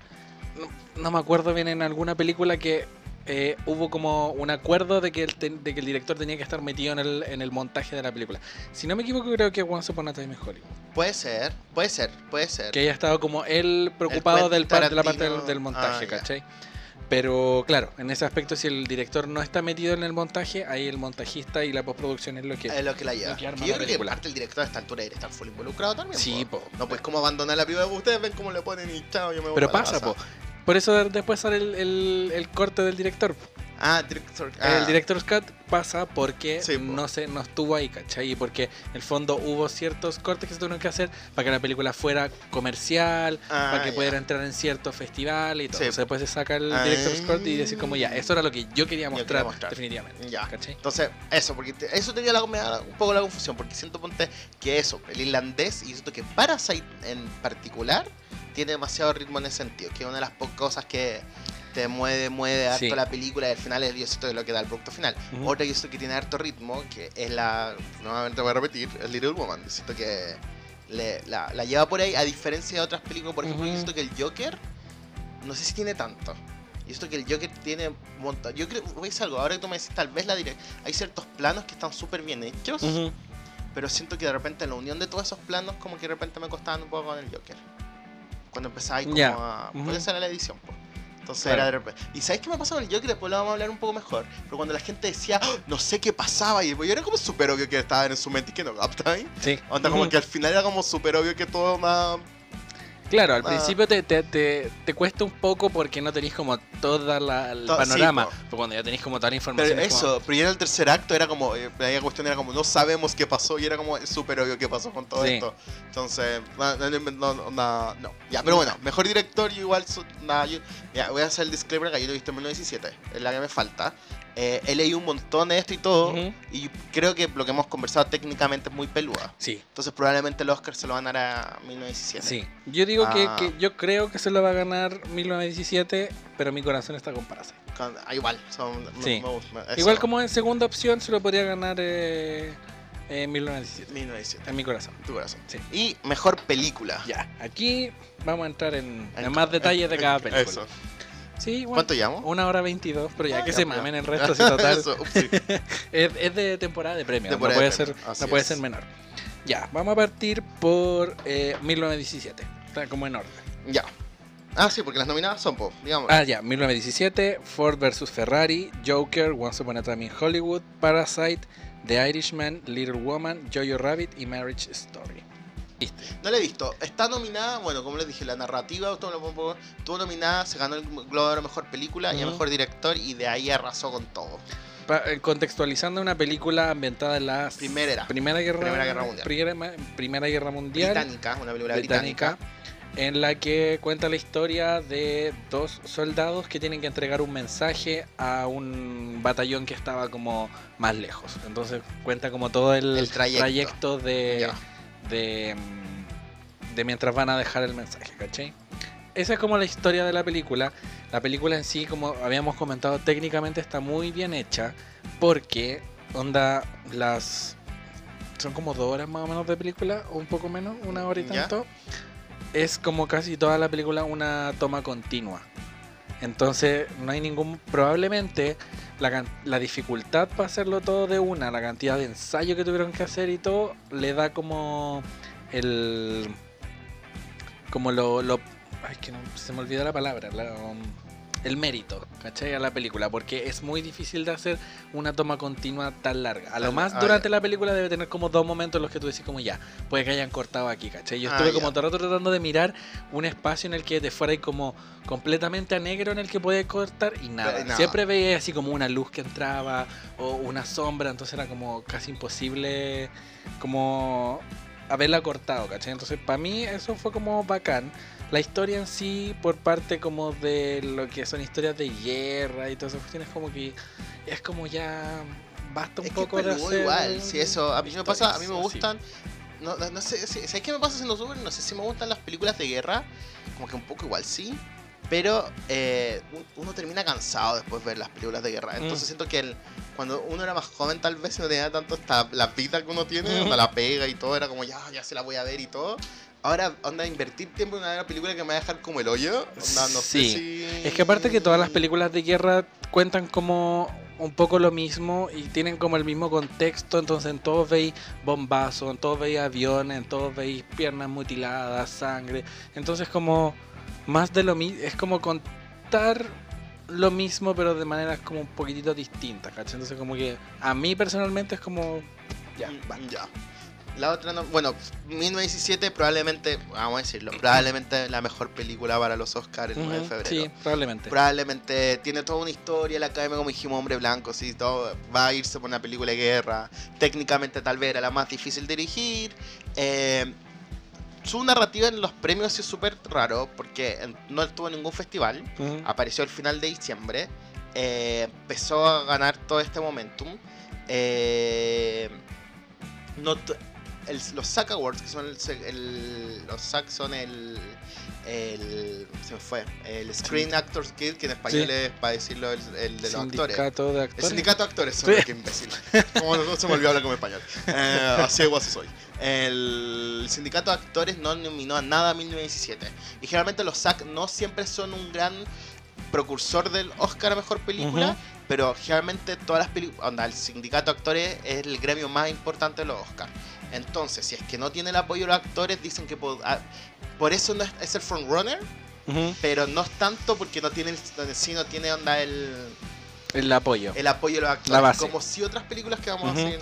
A: no, no me acuerdo bien en alguna película que eh, hubo como un acuerdo de que, el ten- de que el director tenía que estar metido en el, en el montaje de la película. Si no me equivoco, creo que Once Upon a Time in Hollywood.
B: Puede ser, puede ser, puede ser.
A: Que haya estado como él preocupado
B: Quentin
A: del par- de la parte del, del montaje,
B: Ah.
A: ¿cachai? Pero claro, en ese aspecto, si el director no está metido en el montaje, ahí el montajista y la postproducción es lo que.
B: Es lo que la lleva.
A: Lo que arma
B: yo
A: la
B: creo que
A: película.
B: parte el director a esta altura debería estar full involucrado también.
A: Sí,
B: po.
A: po.
B: No, pues como abandonar la película. Ustedes ven cómo le ponen y chao, yo me voy
A: Pero
B: para la
A: pasa,
B: casa.
A: po. Por eso de- después sale el, el- el corte del director.
B: Ah, director.
A: El
B: ah.
A: director Scott pasa porque
B: Sí,
A: no se no estuvo ahí, ¿cachai? Y porque en el fondo hubo ciertos cortes que se tuvieron que hacer para que la película fuera comercial,
B: Ah,
A: para que
B: ya.
A: pudiera entrar en ciertos festivales y todo.
B: Sí,
A: Entonces después se saca el
B: Ah.
A: director Scott y decir como ya, eso era lo que yo quería
B: Yo
A: mostrar,
B: quería mostrar.
A: definitivamente.
B: Ya.
A: ¿cachai?
B: Entonces, eso, porque te- eso tenía la, un poco la confusión, porque siento ponte que eso, el irlandés, y siento que Parasite en particular tiene demasiado ritmo en ese sentido, que es una de las pocas cosas que te mueve, mueve harto
A: Sí.
B: la película y al final es yo siento es lo que da el producto final.
A: Ujú.
B: Otra que siento que tiene harto ritmo, que es la, nuevamente voy a repetir, es Little Woman, siento que le- la, la lleva por ahí, a diferencia de otras películas, por ejemplo, yo
A: Ujú.
B: siento que el Joker, no sé si tiene tanto. Y esto que el Joker tiene montón. Yo creo, decir algo, ahora que tú me decís, tal vez la direct hay ciertos planos que están súper bien hechos,
A: Ujú.
B: pero siento que de repente la unión de todos esos planos, como que de repente me costaban un poco con el Joker. Cuando empezaba ahí como
A: Ya.
B: a.
A: Ujú.
B: Puede ser la edición, pues. Entonces
A: Claro.
B: era de repente. ¿Y sabes qué me pasó con el Joker? Después lo vamos a hablar un poco mejor. Pero cuando la gente decía, "Oh, no sé qué pasaba, y yo era como súper obvio que estaba en su mente y que no Uptime.
A: Sí.
B: Onda como
A: Ujú.
B: que al final era como súper obvio que todo una.
A: Claro, al
B: Ah.
A: principio te, te, te, te cuesta un poco porque no tenéis como toda la, el
B: To- sí,
A: panorama. pero cuando ya tenéis como toda la información.
B: Pero
A: es como-
B: eso, pero ya en el tercer acto era como, eh, la cuestión era como, no sabemos qué pasó y era como súper obvio qué pasó con todo
A: Sí.
B: esto. Entonces, no, no, no, no, no. Ya, pero bueno, mejor director, igual, nada, yo, ya, voy a hacer el disclaimer acá, yo lo he visto en 1917, es la que me falta. Eh, he leído un montón de esto y todo, y creo que lo que hemos conversado técnicamente es muy peluda.
A: Sí,
B: Entonces probablemente el Oscar se lo van a dar a 1917.
A: sí. Yo digo que,
B: Ah.
A: que yo creo que se lo va a ganar 1917, pero mi corazón está con Parasite.
B: Con- ah, igual, son,
A: Sí.
B: me.
A: Igual como en segunda opción se lo podría ganar eh, eh, 1917.
B: 1917,
A: En mi corazón.
B: tu corazón.
A: Sí.
B: Y mejor película.
A: Ya, aquí vamos a entrar en, en
B: En-
A: más detalles de cada película.
B: Eso.
A: Sí, bueno,
B: ¿Cuánto llamo?
A: una hora 22, pero ya
B: Ah,
A: que
B: ya,
A: se mamen
B: ya.
A: el resto, si total.
B: Eso,
A: es, es de temporada de premios,
B: Temporada
A: no
B: de
A: puede, ser,
B: premios, así
A: no puede ser menor. Ya, vamos a partir por eh, 1917, está como en orden.
B: Ya. Ah, sí, porque las nominadas son, po, digamos.
A: Ah, ya, 1917, Ford vs Ferrari, Joker, Once Upon a Time in Hollywood, Parasite, The Irishman, Little Woman, Jojo Rabbit y Marriage Story.
B: No la he visto. Está nominada, bueno, como les dije, la narrativa estuvo, nominada, se ganó el Globo de Oro a Mejor Película y a
A: Ujú.
B: Mejor Director y de ahí arrasó con todo.
A: Pa- eh, contextualizando una película ambientada en la
B: Primera era.
A: Primera Guerra,
B: Primera Guerra Mundial.
A: Primera, Primera Guerra Mundial.
B: Británica, una película
A: británica,
B: británica.
A: en la que cuenta la historia de dos soldados que tienen que entregar un mensaje a un batallón que estaba como más lejos. Entonces cuenta como todo el,
B: El trayecto.
A: de,
B: Ya.
A: De, de mientras van a dejar el mensaje, ¿cachai? Esa es como la historia de la película. La película en sí, como habíamos comentado, técnicamente está muy bien hecha porque, onda, las... Son como dos horas más o menos de película, o un poco menos, una hora y
B: Ya.
A: tanto. Es como casi toda la película una toma continua. Entonces, no hay ningún. Probablemente la, la dificultad para hacerlo todo de una, la cantidad de ensayo que tuvieron que hacer y todo, le da como el. Como lo. lo ay, que no, se me olvidó la palabra. la, um, el mérito, ¿cachai? A la película, porque es muy difícil de hacer una toma continua tan larga. A lo
B: Ah,
A: más
B: ah,
A: durante la película debe tener como dos momentos en los que tú decís como ya, puede que hayan cortado aquí, ¿cachai? Yo
B: Ah,
A: estuve
B: ya.
A: como todo el rato tratando de mirar un espacio en el que te fuera ahí como completamente a negro en el que puede cortar y nada.
B: Pero nada.
A: Siempre veía así como una luz que entraba o una sombra, entonces era como casi imposible como haberla cortado, ¿cachai? Entonces para mí eso fue como bacán. La historia en sí, por parte como de lo que son historias de guerra y todas esas cuestiones, como que es como ya basta un
B: Es que
A: poco de
B: peludo
A: hacer
B: igual, si eso, a mí me pasa, a mí me gustan, no, no, no sé, si- ¿sabes qué me pasa haciendo super? No sé si me gustan las películas de guerra, como que un poco igual sí, pero eh, un- uno termina cansado después de ver las películas de guerra, entonces
A: Mm.
B: siento que el, cuando uno era más joven tal vez no tenía tanto esta, la vida que uno tiene, onda la pega y todo, era como ya, ya se la voy a ver y todo. Ahora, onda, invertir tiempo en una película que me va a dejar como el hoyo, onda, no
A: Sí.
B: sé si...
A: Es que aparte que todas las películas de guerra cuentan como un poco lo mismo y tienen como el mismo contexto, entonces en todos veis bombazos, en todos veis aviones, en todos veis piernas mutiladas, sangre, entonces como más de lo mismo, es como contar lo mismo, pero de maneras como un poquitito distintas, ¿cachai? Entonces como que a mí personalmente es como... Ya,
B: Mm,
A: va.
B: ya. La otra no, bueno, 1917 probablemente, vamos a decirlo, probablemente la mejor película para los Oscars el 9 de febrero.
A: Sí, probablemente.
B: Probablemente tiene toda una historia, la academia, como dijimos, hombre blanco, sí, todo, va a irse por una película de guerra. Técnicamente tal vez era la más difícil de dirigir. Eh, su narrativa en los premios es súper raro porque no estuvo en ningún festival. Apareció al final de diciembre. eh, empezó a ganar todo este momentum. eh, no el- los SAG Awards, que son el, el- los SAG son el, el se me fue el Screen Actors Guild que en español
A: Sí.
B: es para decirlo el, el de los actores
A: Sindicato de
B: el
A: actores.
B: sindicato de actores son
A: Sí.
B: qué imbécil como no se me olvidó hablar como español Eh, así de guaso soy el sindicato de actores no nominó a nada a 1917 y generalmente los SAG no siempre son un gran precursor del Oscar a Mejor Película, pero generalmente todas las películas, onda, el sindicato de actores es el gremio más importante de los Oscars. Entonces, si es que no tiene el apoyo de los actores, dicen que po- ah, por eso no es, es el frontrunner, pero no es tanto porque no tiene sí no tiene onda el,
A: El apoyo.
B: el apoyo de los actores,
A: La base.
B: como si otras películas que vamos a seguir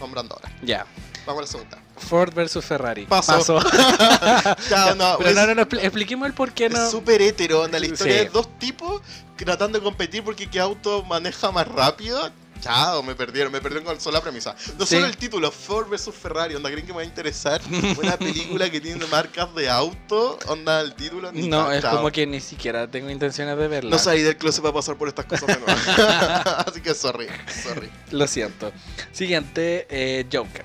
B: nombrando ahora.
A: Ya.
B: Vamos a la segunda.
A: Ford versus Ferrari.
B: Paso. Ya, no,
A: Pero
B: es-
A: no, no, no, expli- expliquemos el por qué no.
B: Es súper hétero, onda, la historia
A: Sí.
B: de dos tipos tratando de competir porque qué auto maneja más rápido. Chao, me perdieron, me perdieron con sola premisa. No
A: Sí.
B: solo el título, Ford vs Ferrari, onda, ¿creen que me va a interesar una película que tiene marcas de auto? Onda, el título, ni
A: No, es
B: chao.
A: como que ni siquiera tengo intenciones de verla.
B: No salí del closet para pasar por estas cosas de nuevo. Así que sorry, sorry.
A: Lo siento. Siguiente, eh, Joker.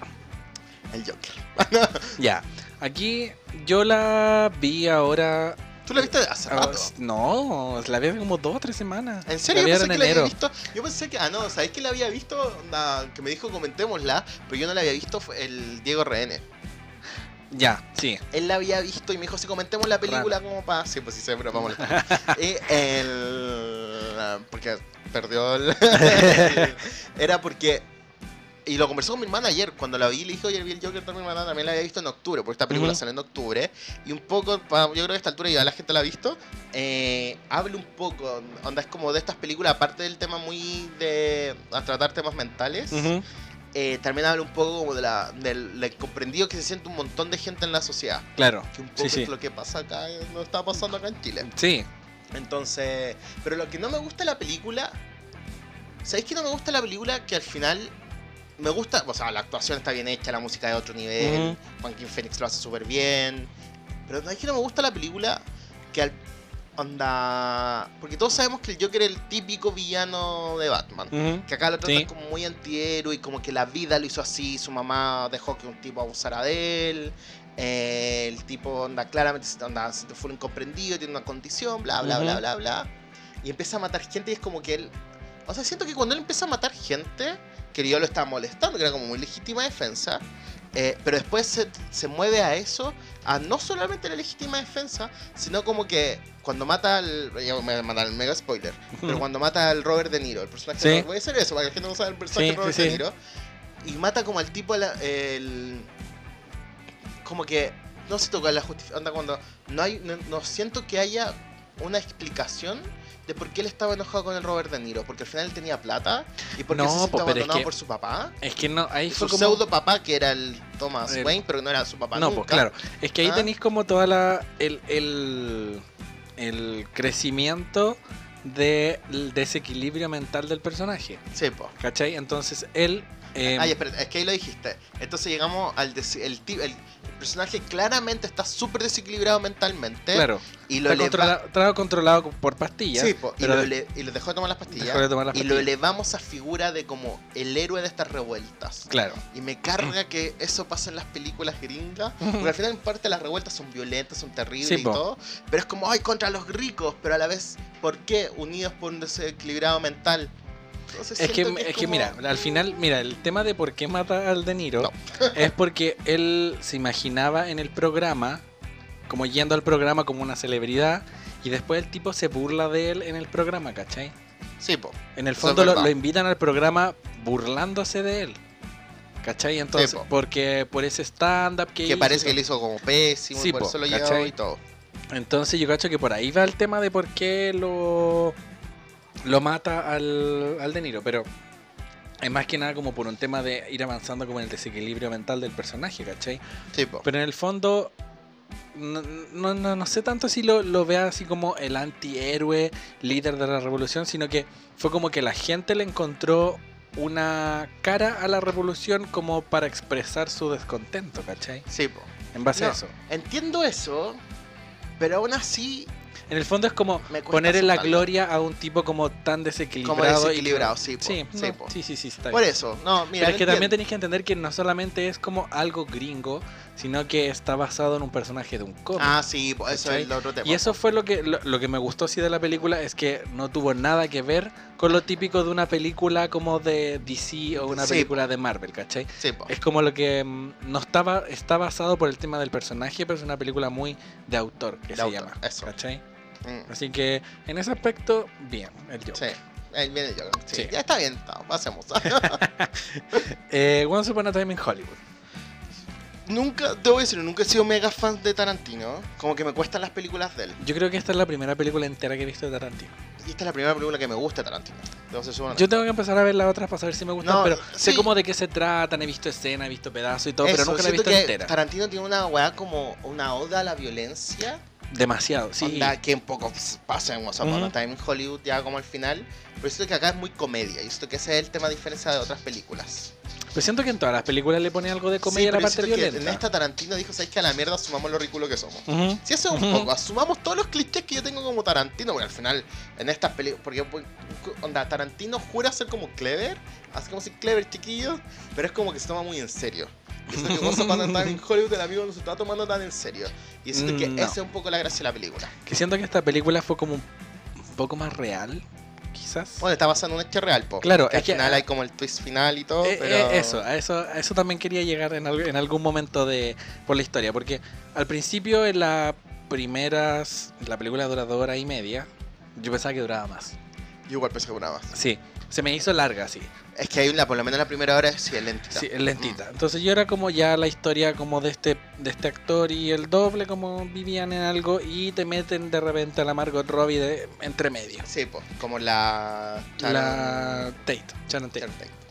B: El Joker.
A: Ya. Aquí yo la vi ahora.
B: ¿Tú la viste hace
A: ah,
B: rato?
A: no, la vi hace como dos o tres semanas.
B: ¿En serio?
A: La
B: Yo pensé
A: en
B: que la había
A: enero.
B: visto. Yo pensé que. Ah, no, ¿sabéis que la había visto? Que me dijo comentémosla, pero yo no la había visto. Fue el Diego RN.
A: Ya, sí.
B: Él la había visto y me dijo: Si comentemos la película, como para. Sí, pues sí, sé, pero vamos a Y el. Porque perdió el. Era porque. Y lo conversó con mi hermana ayer, cuando la vi, le dije, oye, vi el Joker con mi hermana, también la había visto en octubre, porque esta película
A: Ujú.
B: sale en octubre. Y un poco, yo creo que a esta altura ya la gente la ha visto, eh, hable un poco, onda es como de estas películas, aparte del tema muy de a tratar temas mentales,
A: Ujú.
B: eh, también habla un poco como de la, del, del comprendido que se siente un montón de gente en la sociedad.
A: Claro.
B: Que un poco
A: Sí, sí.
B: es lo que pasa acá, no está pasando acá en Chile.
A: Sí.
B: Entonces, pero lo que no me gusta de la película, ¿sabéis que no me gusta la película? Que al final me gusta, o sea, la actuación está bien hecha, la música de otro nivel,
A: Ujú.
B: Joaquin Phoenix lo hace súper bien, pero ¿sabéis que no me gusta la película? Que al onda, porque todos sabemos que el Joker es el típico villano de Batman. Que acá lo tratan
A: Sí.
B: como muy antihéroe y como que la vida lo hizo así, su mamá dejó que un tipo abusara de él. eh, el tipo anda claramente anda, se fue incomprendido, tiene una condición, bla bla bla bla bla. Y empieza a matar gente y es como que él. O sea, siento que cuando él empieza a matar gente, que yo lo estaba molestando, que era como muy legítima defensa. eh, pero después se, se mueve a eso, a no solamente la legítima defensa, sino como que cuando mata al. Ya me voy a mandar el mega spoiler. Pero cuando mata al Robert De Niro, el personaje
A: Sí.
B: de Voy a hacer eso, para que la gente no sabe el personaje
A: Sí,
B: de Robert
A: sí,
B: De. Niro. Y mata como al tipo la- el. Como que. No se toca la justificación. cuando. No hay. No, no siento que haya una explicación de por qué él estaba enojado con el Robert De Niro. Porque al final él tenía plata. Y porque
A: No,
B: se
A: es
B: abandonado
A: que-
B: por su papá.
A: Es que no, ahí fue
B: su
A: como...
B: pseudo papá, que era el Thomas
A: El-
B: Wayne, pero no era su papá.
A: No,
B: nunca.
A: pues claro. Es que ahí
B: Ah.
A: tenéis como toda la. El, el, el crecimiento del desequilibrio mental del personaje.
B: Sí, po.
A: ¿Cachai? Entonces él. Eh,
B: Ay, espera, es que ahí lo dijiste. Entonces llegamos al el, el personaje claramente está súper desequilibrado mentalmente.
A: claro.
B: Y lo
A: Está
B: eleva-
A: controla- estaba controlado por pastillas.
B: Sí, po, y, lo y dejó de tomar las pastillas.
A: dejó de tomar las
B: y lo elevamos a figura de como el héroe de estas revueltas.
A: Claro.
B: Y me carga que eso pasa en las películas gringas. Porque al final, en parte, las revueltas son violentas, son terribles
A: Sí,
B: y
A: po.
B: todo. Pero es como, ay, contra los ricos. Pero a la vez, ¿por qué? Unidos por un desequilibrado mental. Entonces,
A: Es que, es que
B: como-
A: mira, al final, mira, el tema de por qué mata al De Niro
B: No.
A: es porque él se imaginaba en el programa, como yendo al programa como una celebridad, y después el tipo se burla de él en el programa, ¿cachai?
B: Sí, po.
A: En el fondo lo, invitan al programa burlándose de él. ¿Cachai? Entonces,
B: po.
A: porque por ese stand-up que,
B: Que
A: hizo
B: parece que él hizo como pésimo.
A: Sí,
B: y por
A: po,
B: eso lo y todo.
A: Entonces yo cacho que por ahí va el tema de por qué lo lo mata al, al De Niro, pero es más que nada como por un tema de ir avanzando como en el desequilibrio mental del personaje, ¿cachai?
B: Sí, po.
A: Pero en el fondo, no, no, no- no sé tanto si lo, lo vea así como el antihéroe líder de la revolución, sino que fue como que la gente le encontró una cara a la revolución como para expresar su descontento, ¿cachai?
B: Sí, po.
A: En base a eso.
B: Entiendo eso, pero aún así,
A: En el fondo es como poner en la gloria a un tipo como tan desequilibrado.
B: como
A: y
B: desequilibrado, sí, po.
A: Sí,
B: sí,
A: no, sí, sí, sí, está
B: Por
A: bien.
B: eso, no, mira.
A: Pero es que también tenéis que entender que no solamente es como algo gringo, sino que está basado en un personaje de un cómic.
B: Ah, sí, po, eso es el otro tema.
A: Y eso fue lo que, lo, lo que me gustó sí de la película, es que no tuvo nada que ver con lo típico de una película como de DC o una
B: Sí,
A: película de Marvel, ¿cachai?
B: Sí, po.
A: Es como lo que mm, no estaba, está basado por el tema del personaje, pero es una película muy de autor, que
B: De
A: se
B: autor,
A: llama.
B: eso.
A: ¿Cachai?
B: Mm,
A: Así que en ese aspecto, bien, el
B: Sí,
A: Joker.
B: el viene el Joker. Sí,
A: Sí.
B: ya está bien, está, pasemos.
A: Eh, Once Upon a Time in Hollywood.
B: nunca, debo decir, nunca he sido mega fan de Tarantino. Como que me cuestan las películas de él.
A: Yo creo que esta es la primera película entera que he visto de Tarantino.
B: Y esta es la primera película que me gusta Tarantino.
A: Yo tengo que empezar a ver las otras para saber si me gustan,
B: No,
A: pero sé
B: sí.
A: como de qué se tratan, he visto escenas, he visto pedazos y todo, pero nunca la he visto
B: que
A: entera.
B: Tarantino tiene una weá como una oda a la violencia.
A: Demasiado, sí.
B: Onda que un poco pasa en a
A: Ujú.
B: Time in Hollywood ya como al final. Pero siento que acá es muy comedia. Y siento que ese es el tema diferencia de otras películas.
A: Pero siento que en todas las películas le pone algo de comedia
B: Sí,
A: a la parte
B: siento que
A: violenta.
B: En esta Tarantino dijo, ¿sabes que a la mierda asumamos lo ridículo que somos?
A: Ujú.
B: Si eso es un
A: Ujú.
B: poco, asumamos todos los clichés que yo tengo como Tarantino, porque al final, en estas películas, porque pues, onda, Tarantino jura ser como clever, así como si clever chiquillo, pero es como que se toma muy en serio. Y eso que Once Upon a Time in Hollywood, el amigo no se está tomando tan en serio. Y siento que
A: Mm, no.
B: esa es un poco la gracia de la película.
A: Que siento que esta película fue como un poco más real, quizás.
B: Bueno, está basado en un hecho real, po.
A: Claro,
B: que
A: es
B: al
A: que-
B: final hay como el twist final y todo,
A: Eh,
B: pero...
A: eh, eso, a eso, a eso también quería llegar en, al- en algún momento de por la historia, porque al principio en las primeras, la película dura dos horas y media, yo pensaba que duraba más.
B: Yo igual pensé que una más.
A: Sí, se me hizo larga, sí.
B: Es que hay una, por lo menos la primera hora, sí es lentita.
A: Sí, es lentita. Entonces yo era como ya la historia como de este, de este actor y el doble como vivían en algo y te meten de repente a la Margot Robbie de entre medio.
B: Sí, pues, como la...
A: La Tate, Sharon Tate.
B: Sharon Tate.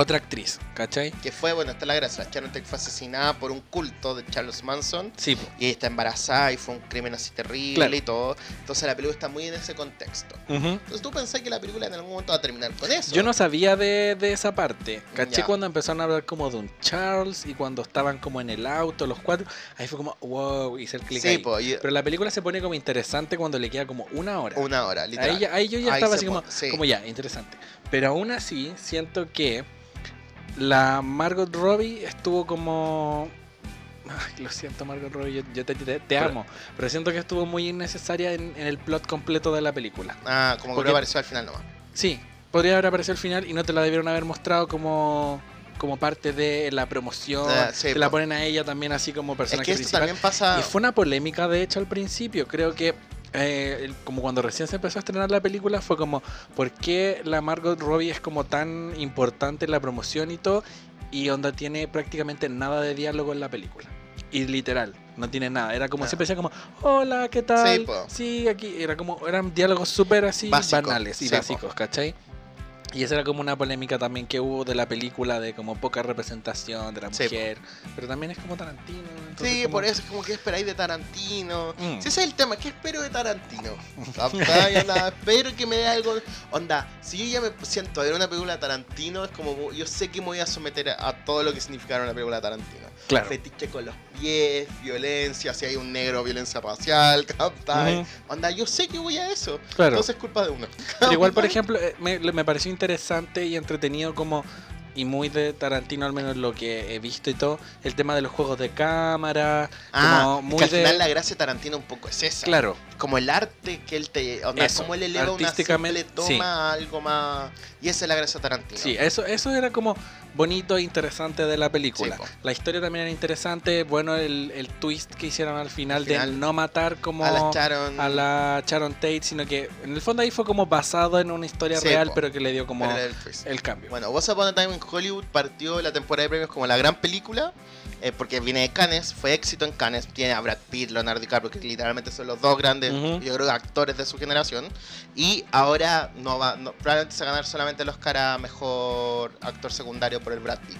A: Otra actriz, ¿cachai?
B: Que fue, bueno, esta es la gracia. Sharon Tate fue asesinada por un culto de Charles Manson.
A: Sí, po.
B: Y ella está embarazada y fue un crimen así terrible
A: Claro.
B: y todo. Entonces la película está muy en ese contexto. Entonces tú pensás que la película en algún momento va a terminar con eso.
A: Yo no sabía de, de esa parte. Caché
B: Ya.
A: cuando empezaron a hablar como de un Charles y cuando estaban como en el auto los cuatro. Ahí fue como, wow, hice el clic
B: Sí,
A: ahí.
B: y-
A: Pero la película se pone como interesante cuando le queda como una hora.
B: una hora, literal.
A: Ahí, yo ya
B: Ahí
A: estaba así como,
B: sí.
A: como ya, interesante. Pero aún así, siento que la Margot Robbie estuvo como. Ay, lo siento, Margot Robbie, yo, yo te, te- te
B: Pero-
A: amo. Pero siento que estuvo muy innecesaria en, en el plot completo de la película.
B: Ah, como que
A: Porque-
B: apareció al final nomás.
A: Sí, podría haber aparecido al final y no te la debieron haber mostrado como, como parte de la promoción.
B: Ah, sí,
A: te la
B: po.
A: ponen a ella también así como
B: Es
A: personaje
B: que esto
A: principal.
B: también pasa...
A: Y fue una polémica, de hecho, al principio. Creo que, eh, como cuando recién se empezó a estrenar la película, fue como, ¿por qué la Margot Robbie es como tan importante en la promoción y todo? Y onda tiene prácticamente nada de diálogo en la película. Y literal, no tiene nada. Era como
B: Nada.
A: siempre decía como, hola, ¿qué tal?
B: Sí.
A: Sí, aquí. Era como, eran diálogos súper así
B: Básico,
A: banales y
B: sí, po.
A: básicos, ¿cachai? Y esa era como una polémica también que hubo de la película de como poca representación de la
B: Sí,
A: mujer. Pero también es como Tarantino.
B: Sí,
A: como-
B: por eso es como que esperáis de Tarantino.
A: Mm.
B: Si ese es el tema, ¿qué espero de Tarantino? Onda, espero que me dé algo. Onda, si yo ya me siento a ver una película de Tarantino, es como yo sé que me voy a someter a, todo lo que significará una película de Tarantino.
A: Claro.
B: Fetiche con los pies, violencia, si hay un negro, violencia racial, ¿captai? Onda, yo sé que voy a eso.
A: Claro.
B: Entonces es culpa de uno.
A: Pero igual, por ejemplo, eh, me, me pareció interesante y entretenido como y muy de Tarantino, al menos lo que he visto y todo, el tema de los juegos de cámara,
B: Ah,
A: como
B: es
A: muy
B: que al
A: de...
B: final la gracia de Tarantino un poco es esa.
A: Claro,
B: Como el arte que él te. Onda,
A: Eso,
B: como él eleva una simple toma a algo más. Y esa es la gracia Tarantino.
A: sí, eso, eso era como bonito e interesante de la película.
B: Sí,
A: la historia también era interesante, bueno, el, el twist que hicieron al final,
B: Al final,
A: de no matar como
B: a la Sharon.
A: a la Sharon Tate, sino que en el fondo ahí fue como basado en una historia
B: Sí,
A: real,
B: po.
A: pero que le dio como
B: el
A: cambio.
B: Bueno, Once Upon a Time in Hollywood partió la temporada de premios como la gran película, eh, porque viene de Cannes, fue éxito en Cannes, tiene a Brad Pitt, Leonardo DiCaprio, que literalmente son los dos grandes, yo creo, actores de su generación, y ahora no va, no- probablemente se va a ganar solamente el Oscar a Mejor Actor Secundario por el Brad Pitt.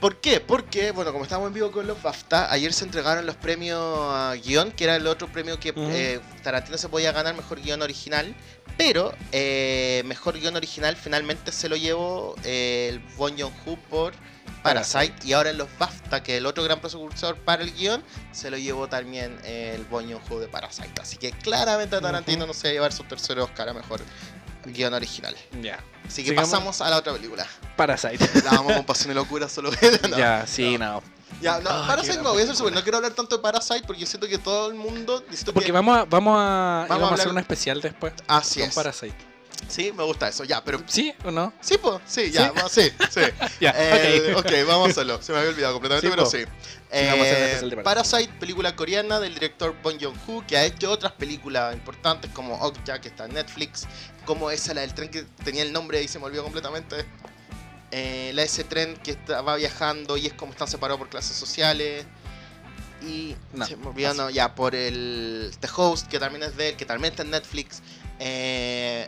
B: ¿Por qué? Porque, bueno, como estamos en vivo con los BAFTA, ayer se entregaron los premios a guion, que era el otro premio que eh, Tarantino se podía ganar mejor guion original, pero eh, mejor guion original finalmente se lo llevó eh, el Bong Joon-ho por Parasite, y ahora en los BAFTA, que el otro gran precursor para el guion, se lo llevó también el Joon-ho de Parasite. Así que claramente Tarantino no se va a llevar su tercer Oscar a mejor guion original.
A: Ya.
B: Así que
A: Sigamos.
B: pasamos a la otra película.
A: Parasite.
B: La vamos con pasión y locura solo. no.
A: ya, sí, no.
B: Ya, no, Parasite no, voy a
A: película.
B: súper. No quiero hablar tanto de Parasite porque yo siento que todo el mundo.
A: Porque
B: que-
A: vamos a, vamos a,
B: Vamos a
A: hacer
B: hablar-
A: un especial después
B: Así
A: con
B: es.
A: Parasite.
B: Sí, me gusta eso. Ya, pero.
A: ¿Sí o no?
B: Sí, pues, sí, ya,
A: ¿Sí?
B: va- sí, sí.
A: Ya,
B: Eh,
A: ok.
B: ok, vamos a hacerlo. Se me había olvidado completamente,
A: Sí,
B: pero
A: po.
B: sí. Eh, Parasite, película coreana del director Bong Joon-ho, que ha hecho otras películas importantes como Okja, que está en Netflix, como esa, la del tren que tenía el nombre y se me olvidó completamente. Eh, la de ese tren que está- va viajando y es como están separados por clases sociales. Y
A: No,
B: se me olvidó, no, ya, por el The Host, que también es de él, que también está en Netflix. Eh,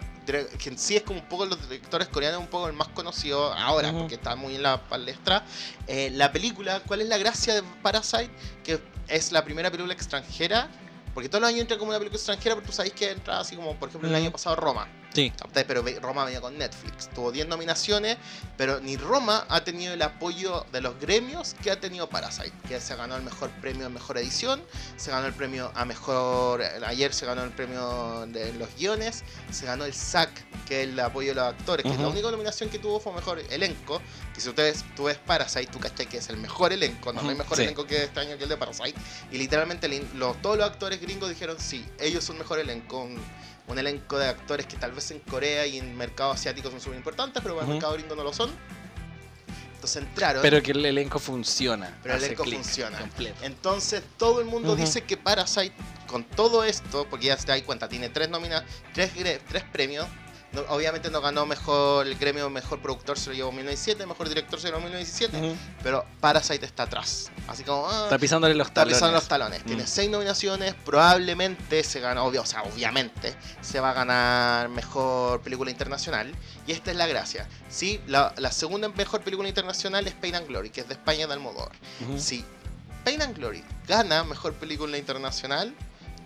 B: que en sí es como un poco los directores coreanos, un poco el más conocido ahora,
A: Ujú.
B: porque está muy en la palestra. Eh, la película, ¿cuál es la gracia de Parasite? Que es la primera película extranjera. Porque todos los años entra como una película extranjera, pero tú sabéis que entra así como, por ejemplo, el año pasado Roma.
A: Sí.
B: Pero Roma venía con Netflix. Tuvo 10 nominaciones, pero ni Roma ha tenido el apoyo de los gremios que ha tenido Parasite. Que se ganó el mejor premio en mejor edición, se ganó el premio a mejor. Ayer se ganó el premio de los guiones, se ganó el SAC, que es el apoyo de los actores, que
A: Ujú.
B: la única nominación que tuvo fue mejor elenco. Que si ustedes, tú ves Parasite, tú cachai que es el mejor elenco, no, no hay mejor
A: sí.
B: elenco que este año que el de Parasite. Y literalmente los- todos los actores gringos dijeron sí, ellos son mejor elenco. Un, un elenco de actores que tal vez en Corea y en mercado asiático son súper importantes, pero para el mercado gringo no lo son. Entonces entraron,
A: Pero que el elenco funciona.
B: Pero el elenco funciona.
A: completo.
B: entonces todo el mundo dice que Parasite, con todo esto, porque ya se da cuenta, tiene tres nomina tres, tres premios. No- obviamente no ganó mejor el gremio mejor productor se lo llevó en 2017, mejor director se lo llevó en 2017,
A: Ujú.
B: pero Parasite está atrás. Así como ah,
A: Está pisándole los
B: Está
A: talones.
B: pisando los talones. Tiene
A: Mm.
B: seis nominaciones. Probablemente se gana, obvio, o sea, obviamente se va a ganar mejor película internacional. Y esta es la gracia. Sí, la, la segunda mejor película internacional es Pain and Glory, que es de España de Almodóvar. Si Pain and Glory gana mejor película internacional,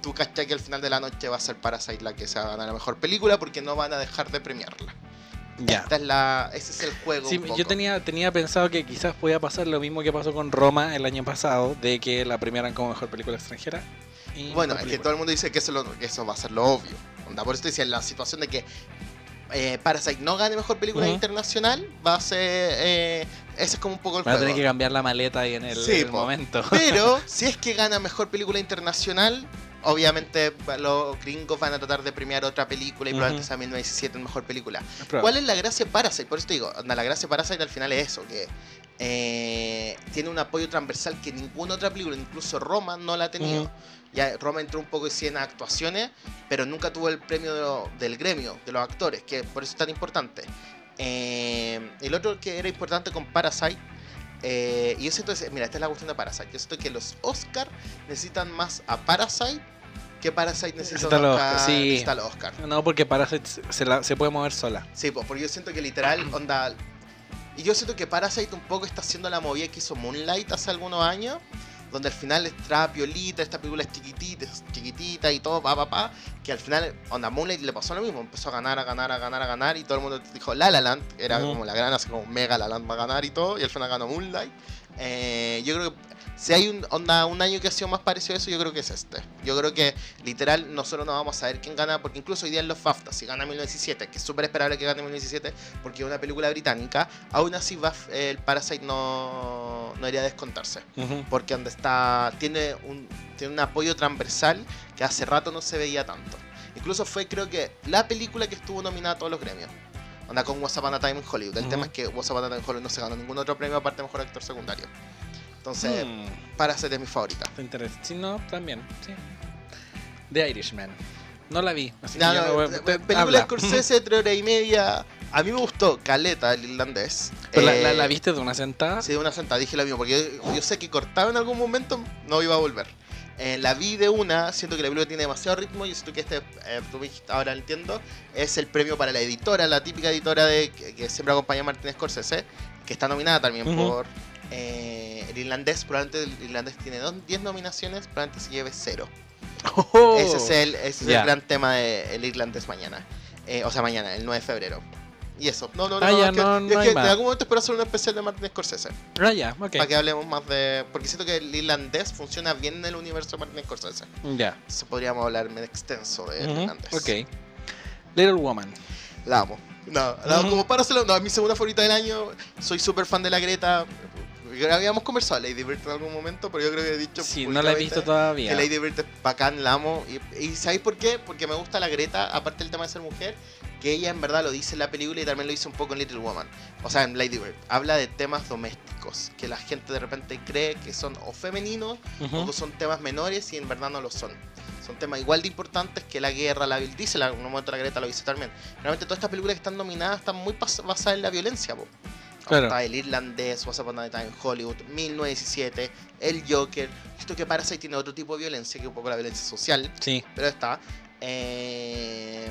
B: tú cachai que al final de la noche va a ser Parasite la que se va a ganar la mejor película porque no van a dejar de premiarla.
A: Ya.
B: Esta es la, ese es el juego.
A: Sí, yo tenía, tenía pensado que quizás podía pasar lo mismo que pasó con Roma el año pasado, de que la premiaran como mejor película extranjera. y
B: Bueno, es que todo el mundo dice que eso, lo- que eso va a ser lo obvio. Onda, por eso decía, la situación de que eh, Parasite no gane mejor película
A: Ujú.
B: internacional va a ser. eh, ese es como un poco el
A: Van a tener que cambiar la maleta ahí en el,
B: Sí,
A: el momento.
B: Pero si es que gana mejor película internacional, obviamente los gringos van a tratar de premiar otra película y
A: Ujú.
B: probablemente sea 1917 en mejor película. ¿Cuál es la gracia de Parasite? Por eso te digo, la gracia de Parasite al final es eso, que eh, tiene un apoyo transversal que ninguna otra película, incluso Roma, no la ha tenido. Ya Roma entró un poco en actuaciones, pero nunca tuvo el premio de lo- del gremio, de los actores, que por eso es tan importante. Eh, el otro que era importante con Parasite, eh, y yo siento, mira, esta es la cuestión de Parasite, yo siento que los Oscar necesitan más a Parasite que Parasite necesita
A: Necesita
B: un Oscar,
A: Oscar, sí.
B: necesita el Oscar.
A: No, porque Parasite se, la- se puede mover sola.
B: Sí, pues, porque yo siento que literal, onda. Y yo siento que Parasite un poco está haciendo la movida que hizo Moonlight hace algunos años, donde al final está piolita, esta película es chiquitita, es chiquitita y todo, pa, pa, pa, que al final, onda, Moonlight le pasó lo mismo, empezó a ganar, a ganar, a ganar, a ganar, y todo el mundo dijo La La Land, era como la gran, así como mega La La Land va a ganar y todo, y al final ganó Moonlight. Eh, yo creo que si hay un, onda, un año que ha sido más parecido a eso, yo creo que es este. Yo creo que literal nosotros no vamos a saber quién gana, porque incluso hoy día en los BAFTA, si gana 1917, que es súper esperable que gane 1917, porque es una película británica, aún así va, eh, el Parasite no, no iría a descontarse.
A: Ujú.
B: Porque donde está, tiene un, tiene un apoyo transversal que hace rato no se veía tanto. Incluso fue creo que la película que estuvo nominada a todos los gremios. Onda con What's Upon a Time in Hollywood. El
A: Ujú.
B: tema es que What's Upon a Time in Hollywood no se ganó ningún otro premio aparte de mejor actor secundario. Entonces,
A: Mm,
B: Parasite es mi favorita.
A: está interesante. Sí, no, también. Sí. The Irishman. No la vi. Así
B: No,
A: que
B: no,
A: no te-
B: película
A: habla.
B: de Scorsese, tres horas y media. A mí me gustó Caleta, el irlandés.
A: ¿Pero la,
B: Eh,
A: la- la viste de una sentada?
B: Sí, de una sentada, dije lo mismo, porque yo, yo sé que cortaba en algún momento, no iba a volver. Eh, la vi de una, siento que la película tiene demasiado ritmo y siento que este, eh, tú me dijiste, ahora entiendo, es el premio para la editora, la típica editora de que, que siempre acompaña a Martin Scorsese, que está nominada también por eh, el irlandés, probablemente el irlandés tiene dos- 10 nominaciones, probablemente se lleve cero.
A: Oh.
B: Ese es el, ese es el gran tema del irlandés mañana. Eh, o sea, mañana, el 9 de febrero. Y eso. No, no, no.
A: Ah, ya,
B: es que,
A: no-
B: es
A: no hay
B: que en algún momento espero hacer un especial de Martin Scorsese.
A: Ah, ya, ok.
B: Para que hablemos más de. Porque siento que el irlandés funciona bien en el universo de Martin Scorsese.
A: Ya.
B: Entonces podríamos hablar en extenso de irlandés.
A: Ok. Little Woman.
B: La amo. No, la-
A: Ujú.
B: como para hacerlo, no, es mi segunda favorita del año. Soy súper fan de la Greta. Habíamos conversado de Lady Bird en algún momento, pero yo creo que he dicho.
A: Sí, no la he visto todavía.
B: Que Lady Bird es bacán, la amo. Y, y ¿sabéis por qué? Porque me gusta la Greta, aparte del tema de ser mujer, que ella en verdad lo dice en la película y también lo dice un poco en Little Woman. O sea, en Lady Bird. Habla de temas domésticos, que la gente de repente cree que son o femeninos
A: Ujú.
B: o que son temas menores y en verdad no lo son. Son temas igual de importantes que la guerra, la. Dice, la- en un momento la Greta lo dice también. Realmente todas estas películas que están nominadas están muy basadas en la violencia, po.
A: Claro.
B: Está el irlandés, What's Upon a Time Hollywood, 1917, el Joker. Esto que Parasite tiene otro tipo de violencia, que es un poco la violencia social,
A: Sí.
B: pero está. Eh,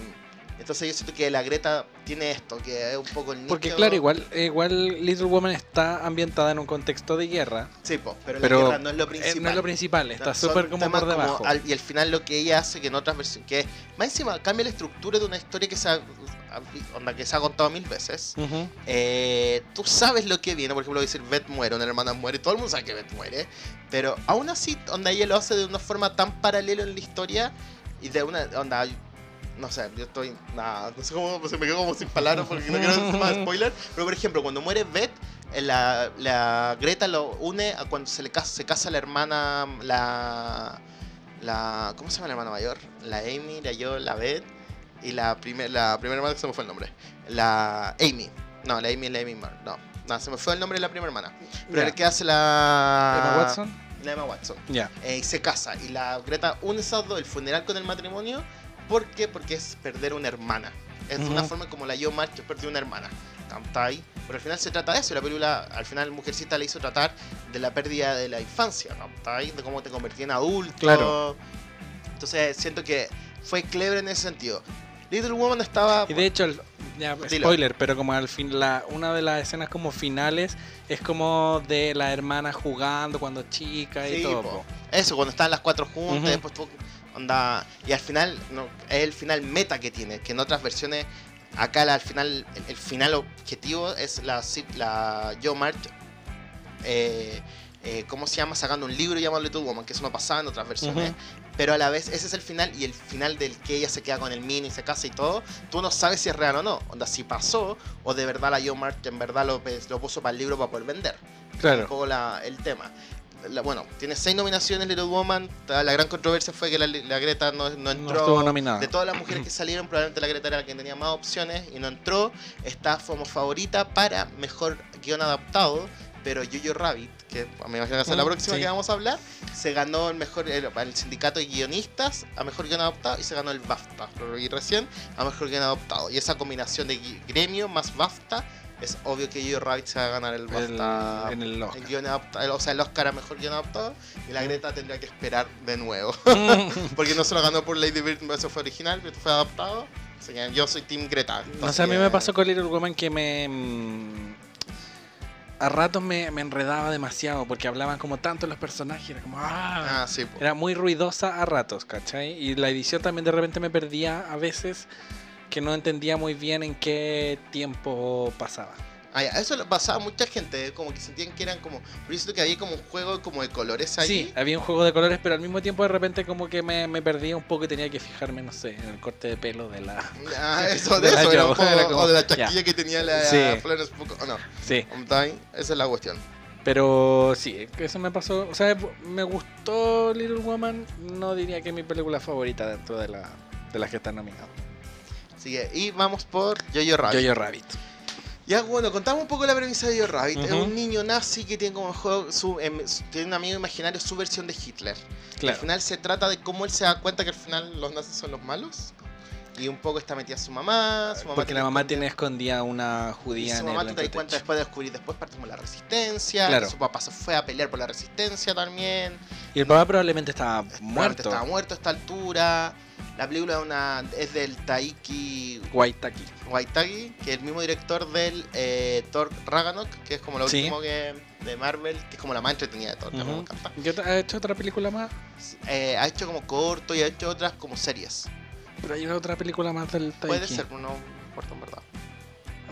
B: entonces yo siento que la Greta tiene esto, que es un poco el nicho.
A: Porque claro, igual, igual Little Woman está ambientada en un contexto de guerra.
B: Sí, po, pero,
A: pero
B: la guerra no es lo
A: eh,
B: principal.
A: no es lo principal, está súper como por debajo.
B: al- y al final lo que ella hace que en otras versiones, que más encima cambia la estructura de una historia que se onda, que se ha contado mil veces.
A: Ujú.
B: Eh, tú sabes lo que viene, por ejemplo, decir Beth muere, una hermana muere, todo el mundo sabe que Beth muere, pero aún así, onda ella lo hace de una forma tan paralela en la historia y de una onda no sé, yo estoy nada, no sé cómo se me quedo como sin palabras porque no quiero hacer más spoiler, pero por ejemplo, cuando muere Beth eh, la, la Greta lo une a cuando se le casa, se casa la hermana la la ¿cómo se llama la hermana mayor? La Amy, la yo, la Beth y la primer, la primera hermana que se me fue el nombre. La Amy. No, la Amy es la Amy Mar. No, no, se me fue el nombre de la primera hermana. Pero
A: Ya.
B: el que hace la.
A: Emma Watson.
B: La Emma Watson.
A: Ya.
B: Eh, y se casa. Y la Greta une esos dos, el funeral con el matrimonio. ¿Por qué? Porque es perder una hermana. Es de una
A: Ujú.
B: forma como la yo March perdió una hermana. ¿Cachai? Pero al final se trata de eso. La película, al final, Mujercita le hizo tratar de la pérdida de la infancia. ¿cachai? De cómo te convertí en adulto.
A: Claro.
B: Entonces siento que fue clever en ese sentido. Little Woman estaba.
A: Y de hecho, el- ya, spoiler, pero como al fin, la, una de las escenas como finales es como de la hermana jugando cuando chica y
B: Sí,
A: todo.
B: po. Eso, cuando están las cuatro juntas, después tú, onda, y al final, no, es el final meta que tiene, que en otras versiones, acá la- al final, el, el final objetivo es la, la Joe March, eh, eh, ¿cómo se llama? Sacando un libro llamado Little Woman, que eso no pasaba en otras versiones. Pero a la vez ese es el final y el final del que ella se queda con el mini, se casa y todo, tú no sabes si es real o no, onda, si pasó o de verdad la Joe March en verdad lo, lo puso para el libro para poder vender un
A: Claro.
B: poco la- el tema. La- bueno, tiene seis nominaciones Little Woman. La gran controversia fue que la, la Greta no, no
A: No
B: entró.
A: estuvo nominada.
B: de todas las mujeres que salieron, probablemente la Greta era la que tenía más opciones y no entró. Está como favorita para mejor guion adaptado. Pero Jojo Rabbit, que me imagino que ser la
A: Mm,
B: próxima
A: sí.
B: que vamos a hablar, se ganó el mejor el, el sindicato de guionistas a mejor guion adaptado y se ganó el BAFTA, lo vi recién, a mejor guion adaptado. Y esa combinación de gremio más BAFTA, es obvio que Jojo Rabbit se va a ganar el
A: El-
B: BAFTA
A: en el Oscar.
B: el guion adapta- el- o sea, el Oscar a mejor guion adaptado y la Greta tendría que esperar de nuevo. Porque no se lo ganó por Lady Bird, eso fue original, pero fue adaptado. Yo soy Team Greta.
A: No sé, a mí me pasó con Little Woman que me. A ratos me, me enredaba demasiado porque hablaban como tanto los personajes. Era como. ¡ah!
B: Ah, sí.
A: Era muy ruidosa a ratos, ¿cachai? Y la edición también de repente me perdía a veces que no entendía muy bien en qué tiempo pasaba.
B: Ah, ya, Eso lo pasaba a mucha gente, como que sentían que eran como. Pero siento que había como un juego como de colores ahí.
A: Sí, había un juego de colores, pero al mismo tiempo de repente como que me, me perdía un poco y tenía que fijarme, no sé, en el corte de pelo de la...
B: Ah, eso de
A: De la
B: eso, era
A: era como-
B: o de la
A: ya.
B: chasquilla que tenía la
A: Sí.
B: Florence no.
A: Sí,
B: ¿Está Esa es la cuestión.
A: pero sí, eso me pasó. O sea, me gustó Little Woman, no diría que es mi película favorita dentro de, la, de las que están nominadas.
B: Así que, y vamos por Jojo Rabbit.
A: Jojo Rabbit.
B: Ya, bueno, contamos un poco la premisa de Jojo Rabbit. Es
A: Ujú.
B: un niño nazi que tiene como juego su, em, su- tiene un amigo imaginario, su versión de Hitler.
A: Claro.
B: Al final se trata de cómo él se da cuenta que al final los nazis son los malos. Y un poco está metida su mamá. Su mamá
A: Porque la mamá
B: escondida-
A: tiene escondida una
B: y
A: judía
B: su
A: en
B: mamá
A: el
B: tú te das cuenta después de descubrir después parte como la resistencia.
A: Claro.
B: Su papá se fue a pelear por la resistencia también.
A: Y el papá probablemente estaba muerto.
B: Estaba muerto a esta altura. La película es, una, es del Taiki
A: Waitaki.
B: Waitaki, que es el mismo director del eh, Thor Ragnarok, que es como lo
A: Sí.
B: último que, de Marvel, que es como la más entretenida de Thor, me encanta.
A: ¿Y otra- ¿Ha hecho otra película más?
B: Eh, ha hecho como corto y ha hecho otras como series.
A: Pero hay otra película más del Taiki.
B: Puede ser, no me importa en verdad.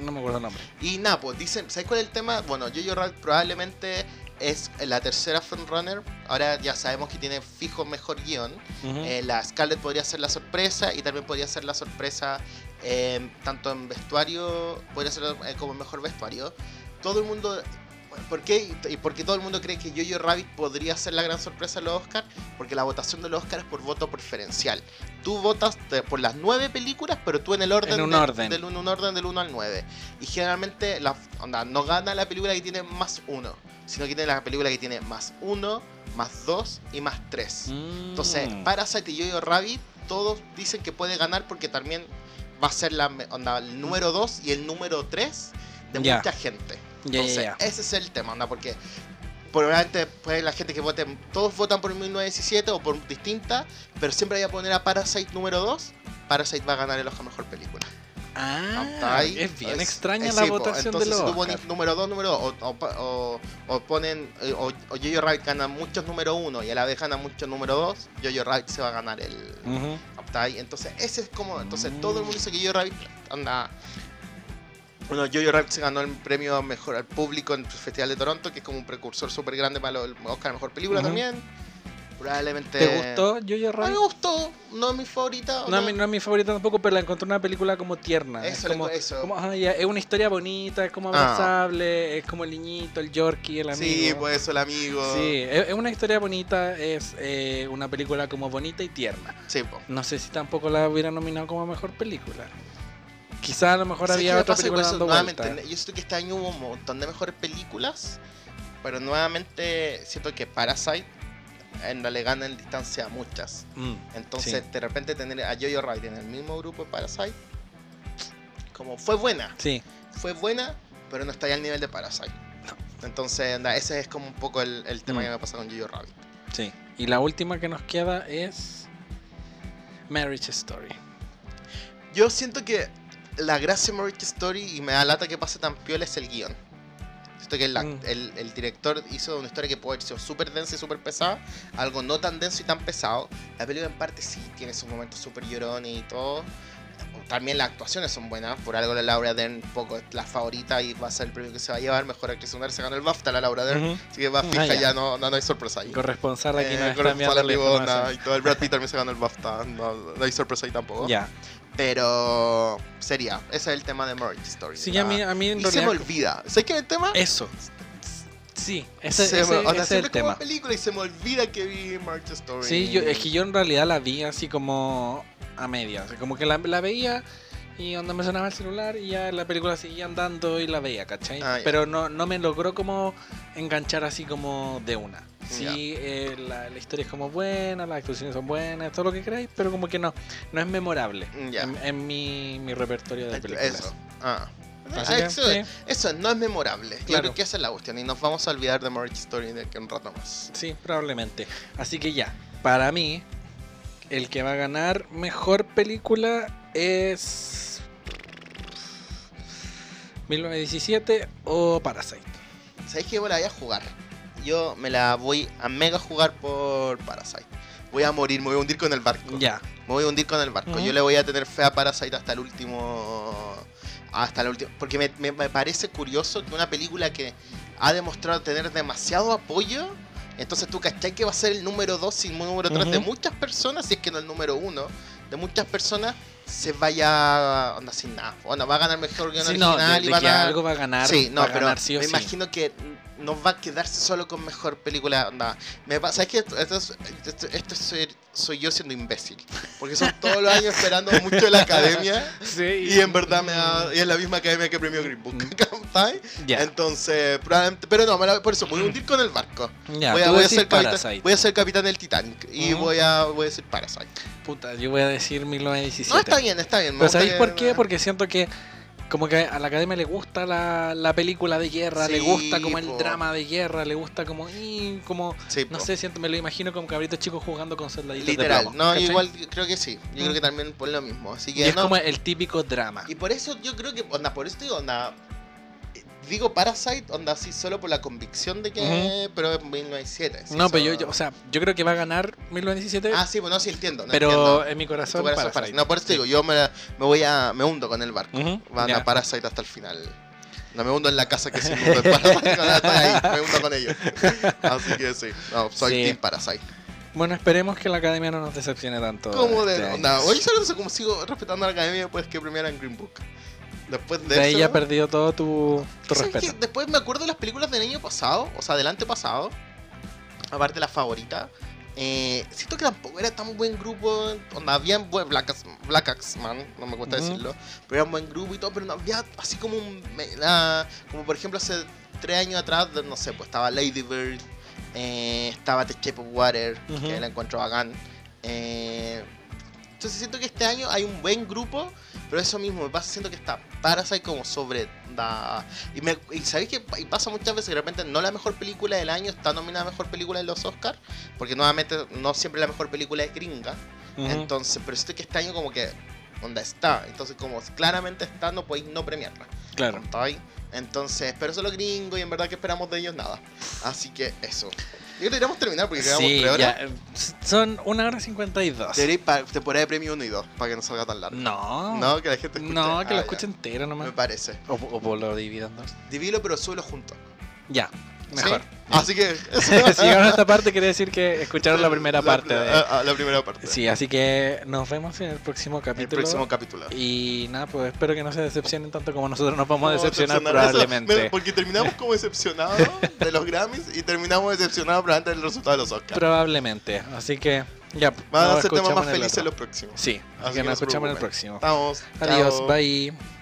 A: No me acuerdo el nombre.
B: Y nada, pues dicen, ¿sabes cuál es el tema? Bueno, Jojo Rabbit probablemente es la tercera frontrunner. Ahora ya sabemos que tiene fijo mejor guion.
A: Ujú.
B: Eh, la Scarlett podría ser la sorpresa y también podría ser la sorpresa eh, tanto en vestuario, podría ser eh, como mejor vestuario. Todo el mundo. ¿Por qué? ¿Y por qué todo el mundo cree que Jojo Rabbit podría ser la gran sorpresa de los Oscars? Porque la votación de los Oscars es por voto preferencial. Tú votas por las nueve películas, pero tú en el orden,
A: En un
B: de-
A: orden.
B: del un, un orden del 1 al 9. Y generalmente la, onda, no gana la película que tiene más 1, sino que tiene la película que tiene más 1, más 2 y más 3. Entonces,
A: Mm.
B: Parasite y Jojo Rabbit, todos dicen que puede ganar porque también va a ser la, onda, el número 2 y el número 3 de mucha gente. Entonces, ese es el tema, onda, porque probablemente puede la gente que vote, todos votan por 1917 o por distinta, pero siempre voy a poner a Parasite número 2. Parasite va a ganar el Oscar Mejor Película.
A: Ah, es bien
B: Es-
A: extraña
B: es-
A: la
B: sí,
A: votación de
B: Entonces,
A: los
B: si tú
A: Oscar.
B: número 2, número 2, o, o o- ponen, eh, o, Jojo Rabbit gana muchos número 1 y a la vez gana muchos número 2, Jojo Rabbit se va a ganar el, ahí. Entonces, ese es como. Entonces,
A: Mm.
B: todo el mundo dice que Jojo Rabbit anda. Bueno, Jojo Rabbit se ganó el premio mejor al público en el Festival de Toronto, que es como un precursor súper grande para el Oscar a Mejor Película también. Probablemente.
A: ¿Te gustó Jojo
B: mí me
A: Rabbit?
B: gustó, no es mi favorita.
A: No, a mí no es mi favorita tampoco, pero la encontré una película como tierna.
B: Eso,
A: es como,
B: eso.
A: como, ah, ya, es una historia bonita, es como
B: Ah.
A: abrazable, es como el niñito, el Yorkie, el amigo.
B: Sí, pues eso, el amigo.
A: Sí, es, es una historia bonita, es eh, una película como bonita y tierna.
B: Sí, po.
A: No sé si tampoco la hubiera nominado como mejor película. Quizá a lo mejor
B: ¿Sabes qué
A: había otra película
B: eso?
A: dando
B: Nuevamente,
A: vuelta.
B: yo siento que este año hubo un montón de mejores películas, pero nuevamente siento que Parasite realidad gana en distancia a muchas.
A: Mm,
B: Entonces,
A: Sí.
B: de repente tener a Jojo Rabbit en el mismo grupo de Parasite, como fue buena,
A: sí.
B: fue buena, pero no está al nivel de Parasite. Entonces, anda, ese es como un poco el, el tema
A: Mm.
B: que me pasa con Jojo Rabbit.
A: Sí. Y la última que nos queda es Marriage Story.
B: Yo siento que la gracia de Marriage Story y me da lata que pase tan piola es el guion. Siento que el,
A: Mm.
B: el- el director hizo una historia que puede sido súper densa y súper pesada, algo no tan denso y tan pesado. La película en parte sí tiene sus momentos súper llorones y todo. También las actuaciones son buenas, por algo la Laura Dern poco es la favorita y va a ser el premio que se va a llevar. Mejor actriz secundaria se ganó el BAFTA la Laura Dern,
A: Ujú.
B: así que va
A: Ah,
B: fija
A: ya.
B: ya, no, no, no hay sorpresa ahí.
A: Corresponsal aquí
B: Eh,
A: nos está
B: corresponsal
A: la
B: y todo el Brad Pitt también se ganó el BAFTA, no, no hay sorpresa ahí tampoco.
A: Ya.
B: Pero sería, ese es el tema de Marriage Story.
A: Sí,
B: la-
A: a mí, a mí en
B: y se me
A: realidad...
B: olvida. ¿Sabes qué es el tema?
A: Eso. Sí, ese,
B: se
A: ese-
B: me, o sea,
A: ese es el tema.
B: película y se me olvida que vi Marriage Story.
A: Sí, yo, es que yo en realidad la vi así como a media. o sea, como que la, la veía y onda me sonaba el celular y ya la película seguía andando y la veía, ¿cachai?
B: Ah.
A: Pero no, no me logró como enganchar así como de una. Sí, eh, la, la historia es como buena, las actuaciones son buenas, todo lo que queráis, pero como que no, no es memorable
B: Ya.
A: en, en mi, mi repertorio de películas.
B: Eso. Ah. Ah,
A: que,
B: eso,
A: sí.
B: eso no es memorable. Yo
A: Claro.
B: creo que esa es la cuestión. Y nos vamos a olvidar de Marriage Story de que un rato más.
A: Sí, probablemente. Así que ya, para mí, el que va a ganar mejor película es 1917 o Parasite.
B: ¿Sabéis que yo me la voy a jugar? Yo me la voy a mega jugar por Parasite. Voy a morir, me voy a hundir con el barco.
A: Ya.
B: Me voy a hundir con el barco. Yo le voy a tener fe a Parasite hasta el último. Hasta el último. Porque me, me- me parece curioso que una película que ha demostrado tener demasiado apoyo. Entonces tú cachai que va a ser el número 2 y el número 3 de muchas personas, si es que no el número 1, de muchas personas, se vaya onda sin nada. Onda, va a ganar mejor guion
A: Sí, no,
B: original
A: de,
B: y
A: de
B: va a ganar.
A: algo va a ganar.
B: Sí, no,
A: va a
B: pero
A: ganar sí o
B: me
A: sí.
B: imagino que no va a quedarse solo con mejor película. Onda. Me pasa, ¿sabes qué? Esto, esto es- esto- esto soy, soy yo siendo imbécil. Porque son todos los años esperando mucho de la academia.
A: Sí,
B: Y en verdad me da, y es la misma academia que premio Green Book. ¿cachai?
A: Ya.
B: Entonces, probablemente, pero no, por eso, voy a hundir con el barco.
A: Ya,
B: voy, a, voy a ser capitán, voy a ser capitán del Titanic y
A: Ujú.
B: voy a voy a decir Parasite.
A: Puta, yo voy a decir 1917.
B: No, está bien, está bien.
A: Pero ¿sabéis
B: que-
A: por qué? Porque siento que como que a la academia le gusta la, la película de guerra, le gusta como el
B: po.
A: drama de guerra, le gusta como y como
B: Sí,
A: no
B: po.
A: sé, siento me lo imagino como cabritos chicos jugando con soldaditos de
B: Literal,
A: plomo,
B: no,
A: ¿cachai?
B: igual creo que sí. Yo creo
A: Mm.
B: que también por lo mismo. Así
A: Y
B: que
A: es
B: no.
A: como el típico drama.
B: Y por eso yo creo que, onda, por eso digo, onda. Digo Parasite, onda, así solo por la convicción de que. Pero es 1907. sí,
A: no,
B: eso-
A: pero yo, yo- o sea, yo creo que va a ganar 1917,
B: Ah, sí, pues no, sí entiendo. no
A: pero
B: entiendo.
A: en mi corazón,
B: corazón
A: Parasite.
B: Parasite. No, por eso te digo, yo me, me voy a. Me hundo con el barco.
A: Ujú,
B: Van
A: ya.
B: a Parasite hasta el final. No me hundo en la casa que se en Parasite. no, ahí, me hundo con ellos. Así que sí, no, soy
A: Sí.
B: Team Parasite.
A: Bueno, esperemos que la academia no nos decepcione tanto.
B: ¿Cómo
A: este
B: de
A: año.
B: onda? Oye, ¿sabes eso? Como sigo respetando a la academia después que premiaran Green Book. Después de,
A: De ahí
B: eso.
A: ya ha perdido todo tu, tu
B: ¿Sabes
A: respeto.
B: qué? Después me acuerdo de las películas del año pasado, o sea, del antepasado. Aparte de la favorita. Eh, siento que tampoco era tan buen grupo. Onda, había buen Black, Axe- Black Axeman, no me
A: Ujú.
B: decirlo. Pero era un buen grupo y todo, pero no había así como un. la- como por ejemplo hace tres años atrás, no sé, pues estaba Lady Bird, eh, estaba The Shape of Water, que la encuentro bacán. Eh, entonces siento que este año hay un buen grupo, pero eso mismo me pasa siento que está Parasite como sobre da y me y sabéis que y pasa muchas veces que de repente no la mejor película del año está nominada a mejor película en los Oscars, porque nuevamente no siempre la mejor película es gringa.
A: Ujú.
B: Entonces, pero siento que este año como que onda está, entonces como claramente está no podéis no premiarla.
A: claro.
B: Entonces, pero eso es lo gringo y en verdad que esperamos de ellos nada. Así que eso. Yo deberíamos terminar porque quedamos
A: Sí,
B: tres horas.
A: ya, eh, son una hora cincuenta y dos.
B: Debería ir para temporada de premio 1 y 2 para que no salga tan largo.
A: No.
B: No, que la gente escuche.
A: No, que
B: Ah,
A: lo
B: ya.
A: escuche entero nomás.
B: Me parece.
A: O, o por lo dividan dos.
B: Divilo, pero suelo juntos.
A: Ya, mejor.
B: ¿Sí? Así que.
A: si llegaron a esta parte, quiere decir que escucharon la primera parte.
B: La,
A: de...
B: ah, ah, la primera parte.
A: Sí, así que nos vemos en el próximo
B: El
A: capítulo.
B: próximo capítulo.
A: Y nada, pues espero que no se decepcionen tanto como nosotros nos vamos a decepcionar probablemente.
B: me- porque terminamos como decepcionados de los Grammys y terminamos decepcionados probablemente del resultado de los Oscars.
A: Probablemente. Así que ya.
B: Van a ser temas más
A: el
B: felices los próximos.
A: Sí, así, que
B: que
A: nos escuchamos en el próximo.
B: Vamos.
A: Adiós,
B: chao.
A: bye.